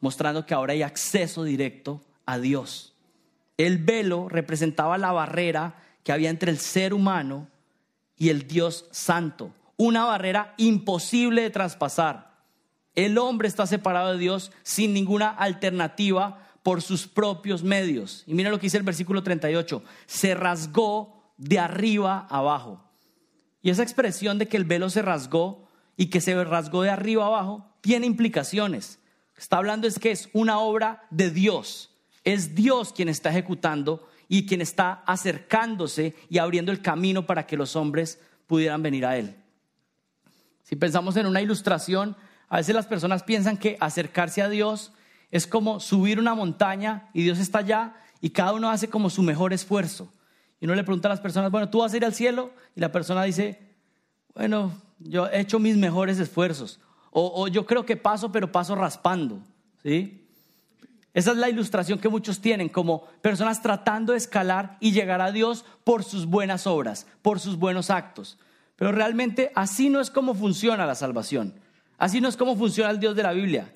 mostrando que ahora hay acceso directo a Dios. El velo representaba la barrera que había entre el ser humano y el Dios santo, una barrera imposible de traspasar. El hombre está separado de Dios sin ninguna alternativa por sus propios medios. Y mira lo que dice el versículo 38, se rasgó de arriba abajo. Y esa expresión de que el velo se rasgó y que se rasgó de arriba abajo tiene implicaciones. Está hablando es que es una obra de Dios. Es Dios quien está ejecutando y quien está acercándose y abriendo el camino para que los hombres pudieran venir a Él. Si pensamos en una ilustración, a veces las personas piensan que acercarse a Dios es como subir una montaña y Dios está allá y cada uno hace como su mejor esfuerzo. Y uno le pregunta a las personas, bueno, ¿tú vas a ir al cielo? Y la persona dice, bueno, yo he hecho mis mejores esfuerzos. O, yo creo que paso, pero paso raspando. ¿sí? Esa es la ilustración que muchos tienen, como personas tratando de escalar y llegar a Dios por sus buenas obras, por sus buenos actos. Pero realmente así no es como funciona la salvación. Así no es como funciona el Dios de la Biblia.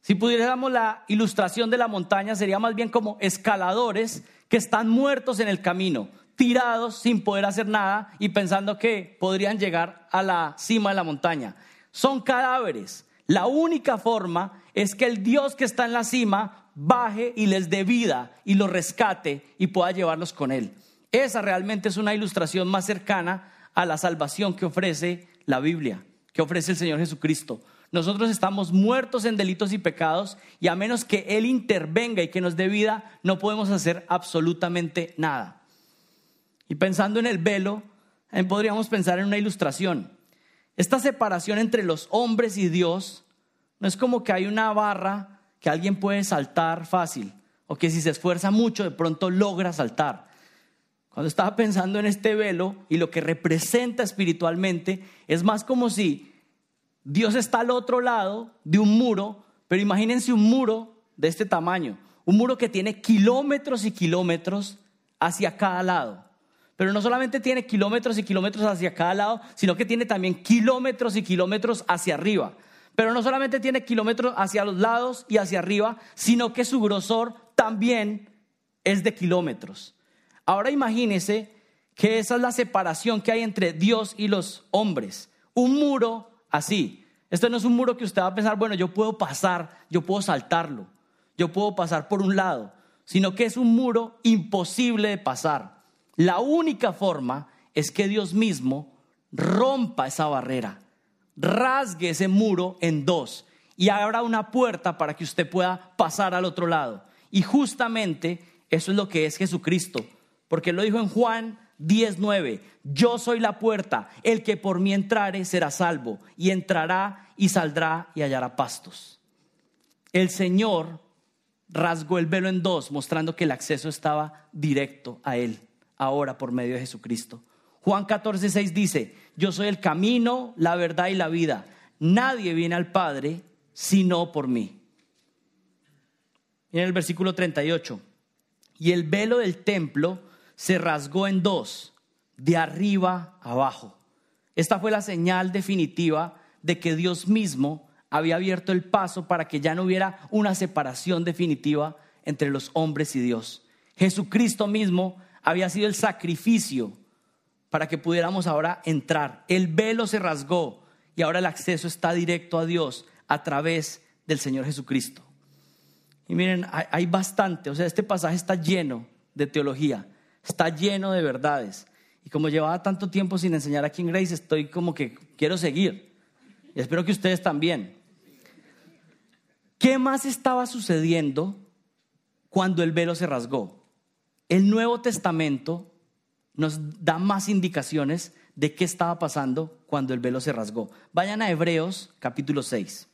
Si pudiéramos la ilustración de la montaña, sería más bien como escaladores que están muertos en el camino, tirados sin poder hacer nada y pensando que podrían llegar a la cima de la montaña. Son cadáveres. La única forma es que el Dios que está en la cima baje y les dé vida y los rescate y pueda llevarlos con él. Esa realmente es una ilustración más cercana a la salvación que ofrece la Biblia, que ofrece el Señor Jesucristo. Nosotros estamos muertos en delitos y pecados y a menos que Él intervenga y que nos dé vida, no podemos hacer absolutamente nada. Y pensando en el velo, podríamos pensar en una ilustración. Esta separación entre los hombres y Dios no es como que hay una barra que alguien puede saltar fácil o que si se esfuerza mucho de pronto logra saltar. Cuando estaba pensando en este velo y lo que representa espiritualmente, es más como si Dios está al otro lado de un muro, pero imagínense un muro de este tamaño, un muro que tiene kilómetros y kilómetros hacia cada lado. Pero no solamente tiene kilómetros y kilómetros hacia cada lado, sino que tiene también kilómetros y kilómetros hacia arriba. Pero no solamente tiene kilómetros hacia los lados y hacia arriba, sino que su grosor también es de kilómetros. Ahora imagínese que esa es la separación que hay entre Dios y los hombres. Un muro así. Esto no es un muro que usted va a pensar, bueno, yo puedo pasar, yo puedo saltarlo, yo puedo pasar por un lado, sino que es un muro imposible de pasar. La única forma es que Dios mismo rompa esa barrera, rasgue ese muro en dos y abra una puerta para que usted pueda pasar al otro lado. Y justamente eso es lo que es Jesucristo, porque lo dijo en Juan 19, yo soy la puerta, el que por mí entrare será salvo, y entrará y saldrá y hallará pastos. El Señor rasgó el velo en dos, mostrando que el acceso estaba directo a Él ahora por medio de Jesucristo. Juan 14, 6 dice, yo soy el camino, la verdad y la vida. Nadie viene al Padre sino por mí. En el versículo 38, y el velo del templo se rasgó en dos, de arriba abajo. Esta fue la señal definitiva de que Dios mismo había abierto el paso para que ya no hubiera una separación definitiva entre los hombres y Dios. Jesucristo mismo había sido el sacrificio para que pudiéramos ahora entrar. El velo se rasgó y ahora el acceso está directo a Dios a través del Señor Jesucristo. Y miren, hay, bastante, o sea, este pasaje está lleno de teología, está lleno de verdades. Y como llevaba tanto tiempo sin enseñar aquí en Grace, estoy como que quiero seguir. Y espero que ustedes también. ¿Qué más estaba sucediendo cuando el velo se rasgó? El Nuevo Testamento nos da más indicaciones de qué estaba pasando cuando el velo se rasgó. Vayan a Hebreos capítulo 6.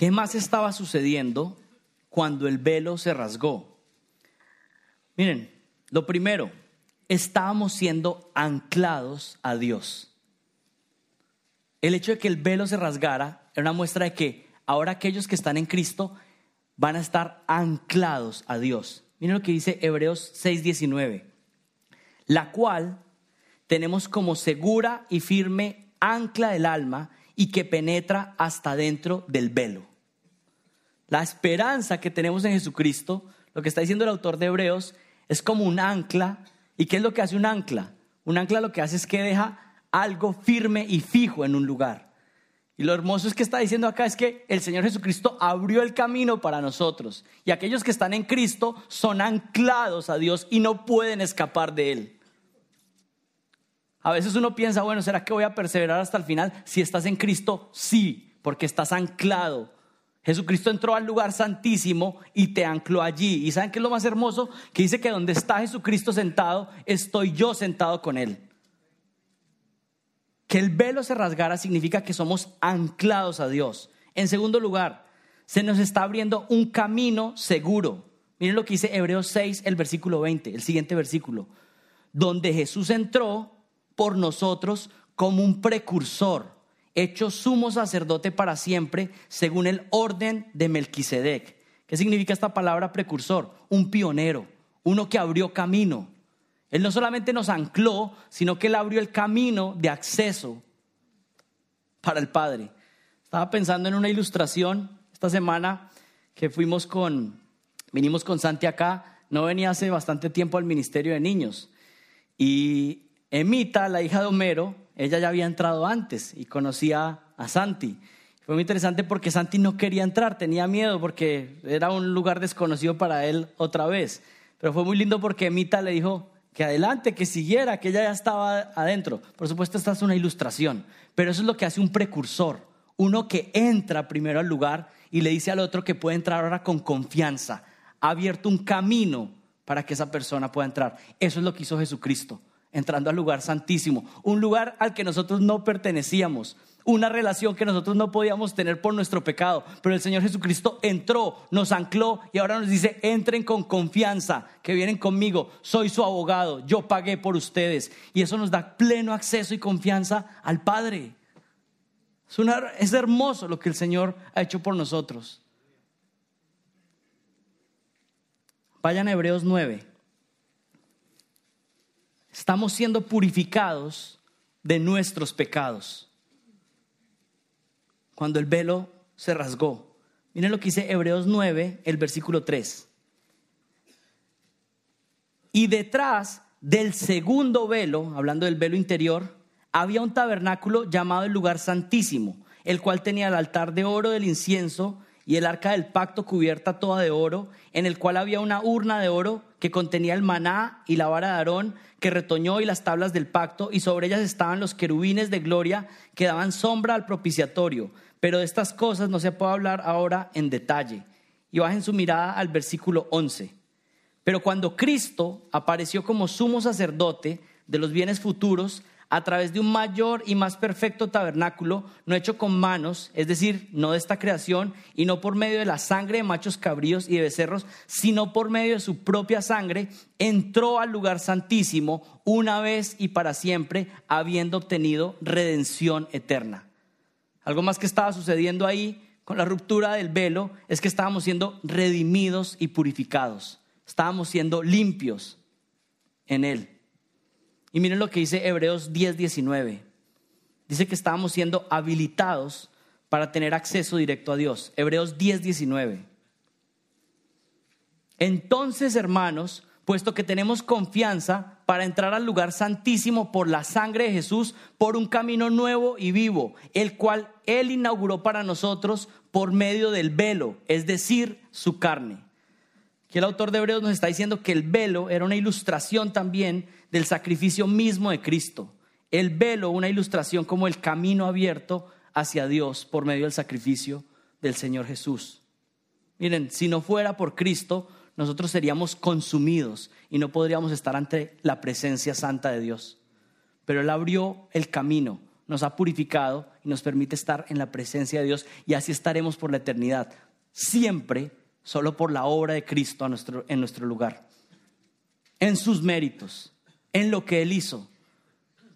¿Qué más estaba sucediendo cuando el velo se rasgó? Miren, lo primero, estábamos siendo anclados a Dios. El hecho de que el velo se rasgara era una muestra de que ahora aquellos que están en Cristo van a estar anclados a Dios. Miren lo que dice Hebreos 6:19, la cual tenemos como segura y firme ancla del alma y que penetra hasta dentro del velo la esperanza que tenemos en Jesucristo, lo que está diciendo el autor de Hebreos, es como un ancla. ¿Y qué es lo que hace un ancla? Un ancla lo que hace es que deja algo firme y fijo en un lugar. Y lo hermoso es que está diciendo acá es que el Señor Jesucristo abrió el camino para nosotros. Y aquellos que están en Cristo son anclados a Dios y no pueden escapar de Él. A veces uno piensa, bueno, ¿será que voy a perseverar hasta el final? Si estás en Cristo, sí, porque estás anclado Jesucristo entró al lugar santísimo y te ancló allí. ¿Y saben qué es lo más hermoso? Que dice que donde está Jesucristo sentado, estoy yo sentado con Él. Que el velo se rasgara significa que somos anclados a Dios. En segundo lugar, se nos está abriendo un camino seguro. Miren lo que dice Hebreos 6, el versículo 20, el siguiente versículo. Donde Jesús entró por nosotros como un precursor hecho sumo sacerdote para siempre, según el orden de Melquisedec. ¿Qué significa esta palabra precursor? Un pionero, uno que abrió camino. Él no solamente nos ancló, sino que él abrió el camino de acceso para el Padre. Estaba pensando en una ilustración esta semana que fuimos con, vinimos con Santi acá, no venía hace bastante tiempo al Ministerio de Niños. Y Emita, la hija de Homero, ella ya había entrado antes y conocía a Santi. Fue muy interesante porque Santi no quería entrar, tenía miedo porque era un lugar desconocido para él otra vez. Pero fue muy lindo porque Emita le dijo que adelante, que siguiera, que ella ya estaba adentro. Por supuesto, esta es una ilustración, pero eso es lo que hace un precursor. Uno que entra primero al lugar y le dice al otro que puede entrar ahora con confianza. Ha abierto un camino para que esa persona pueda entrar. Eso es lo que hizo Jesucristo entrando al lugar santísimo, un lugar al que nosotros no pertenecíamos, una relación que nosotros no podíamos tener por nuestro pecado, pero el Señor Jesucristo entró, nos ancló y ahora nos dice, entren con confianza, que vienen conmigo, soy su abogado, yo pagué por ustedes y eso nos da pleno acceso y confianza al Padre. Es, es hermoso lo que el Señor ha hecho por nosotros. Vayan a Hebreos 9. Estamos siendo purificados de nuestros pecados. Cuando el velo se rasgó. Miren lo que dice Hebreos 9, el versículo 3. Y detrás del segundo velo, hablando del velo interior, había un tabernáculo llamado el lugar santísimo, el cual tenía el altar de oro del incienso y el arca del pacto cubierta toda de oro, en el cual había una urna de oro que contenía el maná y la vara de Aarón, que retoñó y las tablas del pacto, y sobre ellas estaban los querubines de gloria que daban sombra al propiciatorio. Pero de estas cosas no se puede hablar ahora en detalle. Y bajen su mirada al versículo 11. Pero cuando Cristo apareció como sumo sacerdote de los bienes futuros, a través de un mayor y más perfecto tabernáculo, no hecho con manos, es decir, no de esta creación, y no por medio de la sangre de machos cabríos y de becerros, sino por medio de su propia sangre, entró al lugar santísimo una vez y para siempre, habiendo obtenido redención eterna. Algo más que estaba sucediendo ahí con la ruptura del velo es que estábamos siendo redimidos y purificados, estábamos siendo limpios en él. Y miren lo que dice Hebreos 10, 19. Dice que estábamos siendo habilitados para tener acceso directo a Dios. Hebreos 10, 19. Entonces, hermanos, puesto que tenemos confianza para entrar al lugar santísimo por la sangre de Jesús, por un camino nuevo y vivo, el cual Él inauguró para nosotros por medio del velo, es decir, su carne. Que el autor de Hebreos nos está diciendo que el velo era una ilustración también del sacrificio mismo de Cristo. El velo, una ilustración como el camino abierto hacia Dios por medio del sacrificio del Señor Jesús. Miren, si no fuera por Cristo, nosotros seríamos consumidos y no podríamos estar ante la presencia santa de Dios. Pero Él abrió el camino, nos ha purificado y nos permite estar en la presencia de Dios y así estaremos por la eternidad, siempre solo por la obra de Cristo en nuestro lugar, en sus méritos, en lo que Él hizo.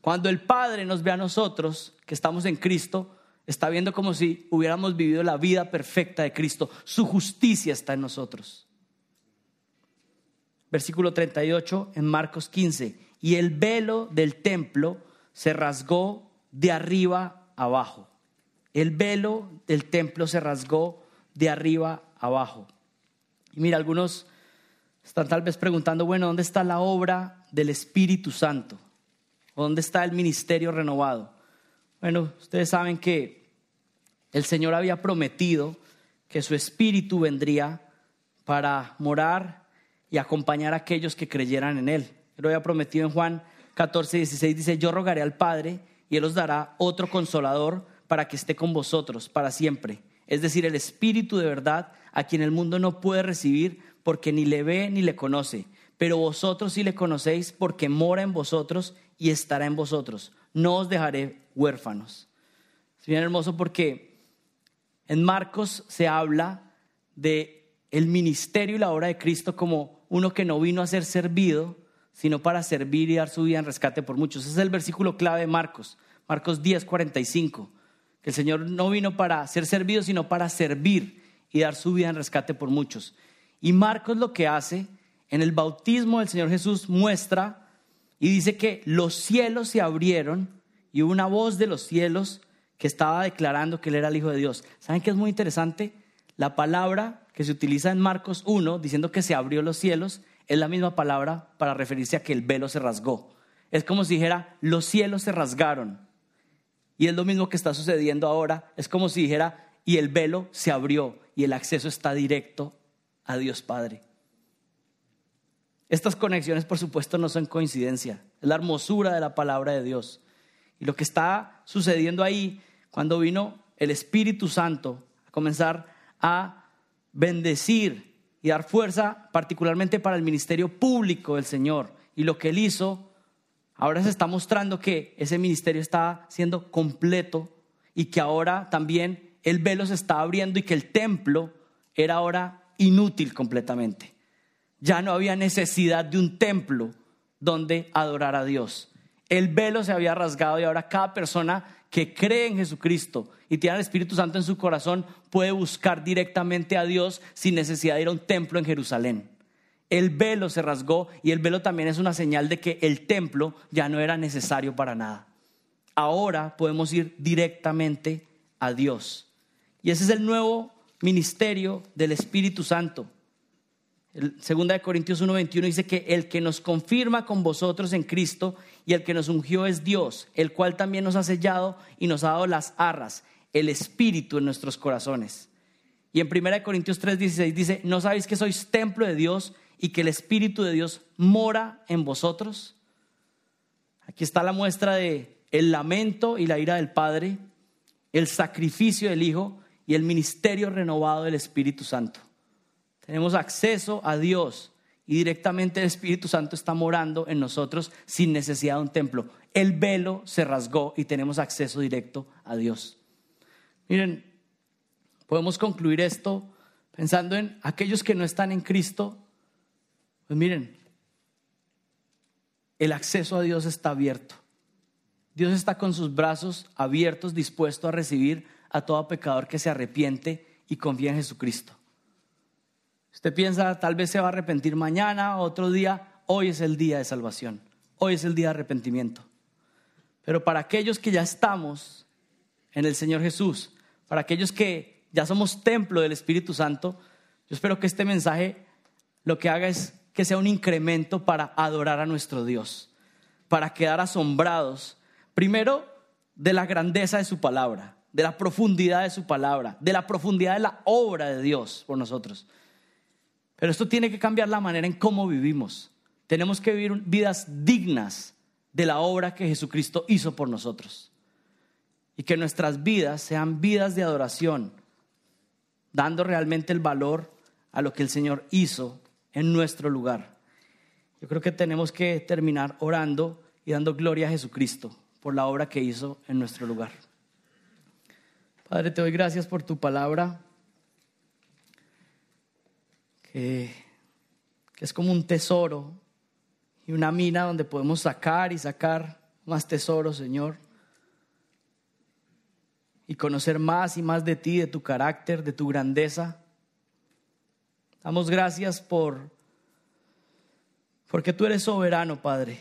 Cuando el Padre nos ve a nosotros, que estamos en Cristo, está viendo como si hubiéramos vivido la vida perfecta de Cristo. Su justicia está en nosotros versículo 38 en Marcos 15. Y el velo del templo se rasgó de arriba abajo. El velo del templo se rasgó de arriba abajo. Y mira, algunos están tal vez preguntando, bueno, ¿dónde está la obra del Espíritu Santo? ¿Dónde está el ministerio renovado? Bueno, ustedes saben que el Señor había prometido que su Espíritu vendría para morar y acompañar a aquellos que creyeran en Él. Lo había prometido en Juan 14, 16, dice, yo rogaré al Padre y Él os dará otro consolador para que esté con vosotros para siempre. Es decir, el Espíritu de verdad a quien el mundo no puede recibir porque ni le ve ni le conoce. Pero vosotros sí le conocéis porque mora en vosotros y estará en vosotros. No os dejaré huérfanos. Es bien hermoso porque en Marcos se habla de el ministerio y la obra de Cristo como uno que no vino a ser servido, sino para servir y dar su vida en rescate por muchos. Ese es el versículo clave de Marcos, Marcos 10, 45, que el Señor no vino para ser servido, sino para servir y dar su vida en rescate por muchos. Y Marcos lo que hace en el bautismo del Señor Jesús muestra y dice que los cielos se abrieron y hubo una voz de los cielos que estaba declarando que él era el Hijo de Dios. ¿Saben qué es muy interesante? La palabra que se utiliza en Marcos 1, diciendo que se abrió los cielos, es la misma palabra para referirse a que el velo se rasgó. Es como si dijera, los cielos se rasgaron. Y es lo mismo que está sucediendo ahora. Es como si dijera, y el velo se abrió y el acceso está directo a Dios Padre. Estas conexiones, por supuesto, no son coincidencia. Es la hermosura de la palabra de Dios. Y lo que está sucediendo ahí, cuando vino el Espíritu Santo a comenzar a bendecir y dar fuerza particularmente para el ministerio público del Señor. Y lo que Él hizo, ahora se está mostrando que ese ministerio está siendo completo y que ahora también el velo se está abriendo y que el templo era ahora inútil completamente. Ya no había necesidad de un templo donde adorar a Dios. El velo se había rasgado y ahora cada persona que cree en Jesucristo y tiene al Espíritu Santo en su corazón puede buscar directamente a Dios sin necesidad de ir a un templo en Jerusalén. El velo se rasgó y el velo también es una señal de que el templo ya no era necesario para nada. Ahora podemos ir directamente a Dios. Y ese es el nuevo ministerio del Espíritu Santo. Segunda de Corintios 1:21 dice que el que nos confirma con vosotros en Cristo y el que nos ungió es Dios, el cual también nos ha sellado y nos ha dado las arras, el espíritu en nuestros corazones. Y en 1 Corintios 3:16 dice, ¿no sabéis que sois templo de Dios y que el espíritu de Dios mora en vosotros? Aquí está la muestra de el lamento y la ira del Padre, el sacrificio del Hijo y el ministerio renovado del Espíritu Santo. Tenemos acceso a Dios y directamente el Espíritu Santo está morando en nosotros sin necesidad de un templo. El velo se rasgó y tenemos acceso directo a Dios. Miren, podemos concluir esto pensando en aquellos que no están en Cristo. Pues miren, el acceso a Dios está abierto. Dios está con sus brazos abiertos, dispuesto a recibir a todo pecador que se arrepiente y confía en Jesucristo. Usted piensa, tal vez se va a arrepentir mañana, otro día, hoy es el día de salvación. Hoy es el día de arrepentimiento. Pero para aquellos que ya estamos en el Señor Jesús, para aquellos que ya somos templo del Espíritu Santo, yo espero que este mensaje lo que haga es que sea un incremento para adorar a nuestro Dios, para quedar asombrados, primero, de la grandeza de su palabra, de la profundidad de su palabra, de la profundidad de la obra de Dios por nosotros. Pero esto tiene que cambiar la manera en cómo vivimos. Tenemos que vivir vidas dignas de la obra que Jesucristo hizo por nosotros. Y que nuestras vidas sean vidas de adoración, dando realmente el valor a lo que el Señor hizo en nuestro lugar. Yo creo que tenemos que terminar orando y dando gloria a Jesucristo por la obra que hizo en nuestro lugar. Padre, te doy gracias por tu palabra, que, que es como un tesoro y una mina donde podemos sacar y sacar más tesoros, Señor. Y conocer más y más de ti, de tu carácter, de tu grandeza. Damos gracias por porque tú eres soberano, Padre.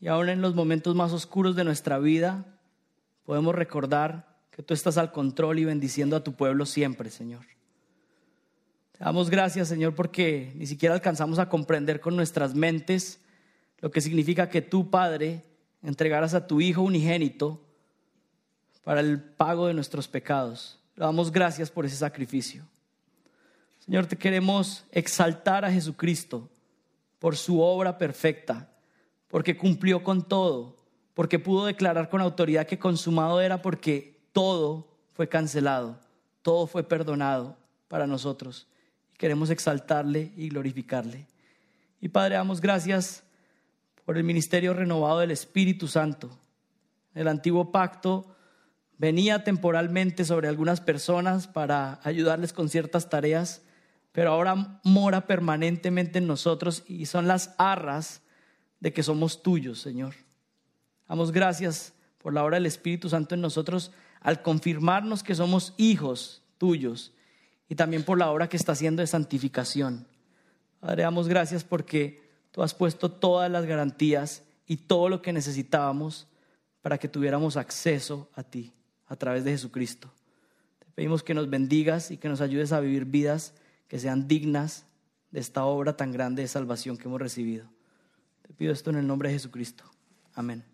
Y aún en los momentos más oscuros de nuestra vida podemos recordar que tú estás al control y bendiciendo a tu pueblo siempre, Señor. Te damos gracias, Señor, porque ni siquiera alcanzamos a comprender con nuestras mentes lo que significa que tú, Padre, entregaras a tu Hijo unigénito para el pago de nuestros pecados. Le damos gracias por ese sacrificio. Señor, te queremos exaltar a Jesucristo por su obra perfecta, porque cumplió con todo, porque pudo declarar con autoridad que consumado era porque todo fue cancelado, todo fue perdonado para nosotros. Queremos exaltarle y glorificarle. Y Padre, damos gracias por el ministerio renovado del Espíritu Santo. El antiguo pacto venía temporalmente sobre algunas personas para ayudarles con ciertas tareas, pero ahora mora permanentemente en nosotros y son las arras de que somos tuyos, Señor. Damos gracias por la obra del Espíritu Santo en nosotros al confirmarnos que somos hijos tuyos y también por la obra que está haciendo de santificación. Padre, damos gracias porque Tú has puesto todas las garantías y todo lo que necesitábamos para que tuviéramos acceso a ti a través de Jesucristo. Te pedimos que nos bendigas y que nos ayudes a vivir vidas que sean dignas de esta obra tan grande de salvación que hemos recibido. Te pido esto en el nombre de Jesucristo. Amén.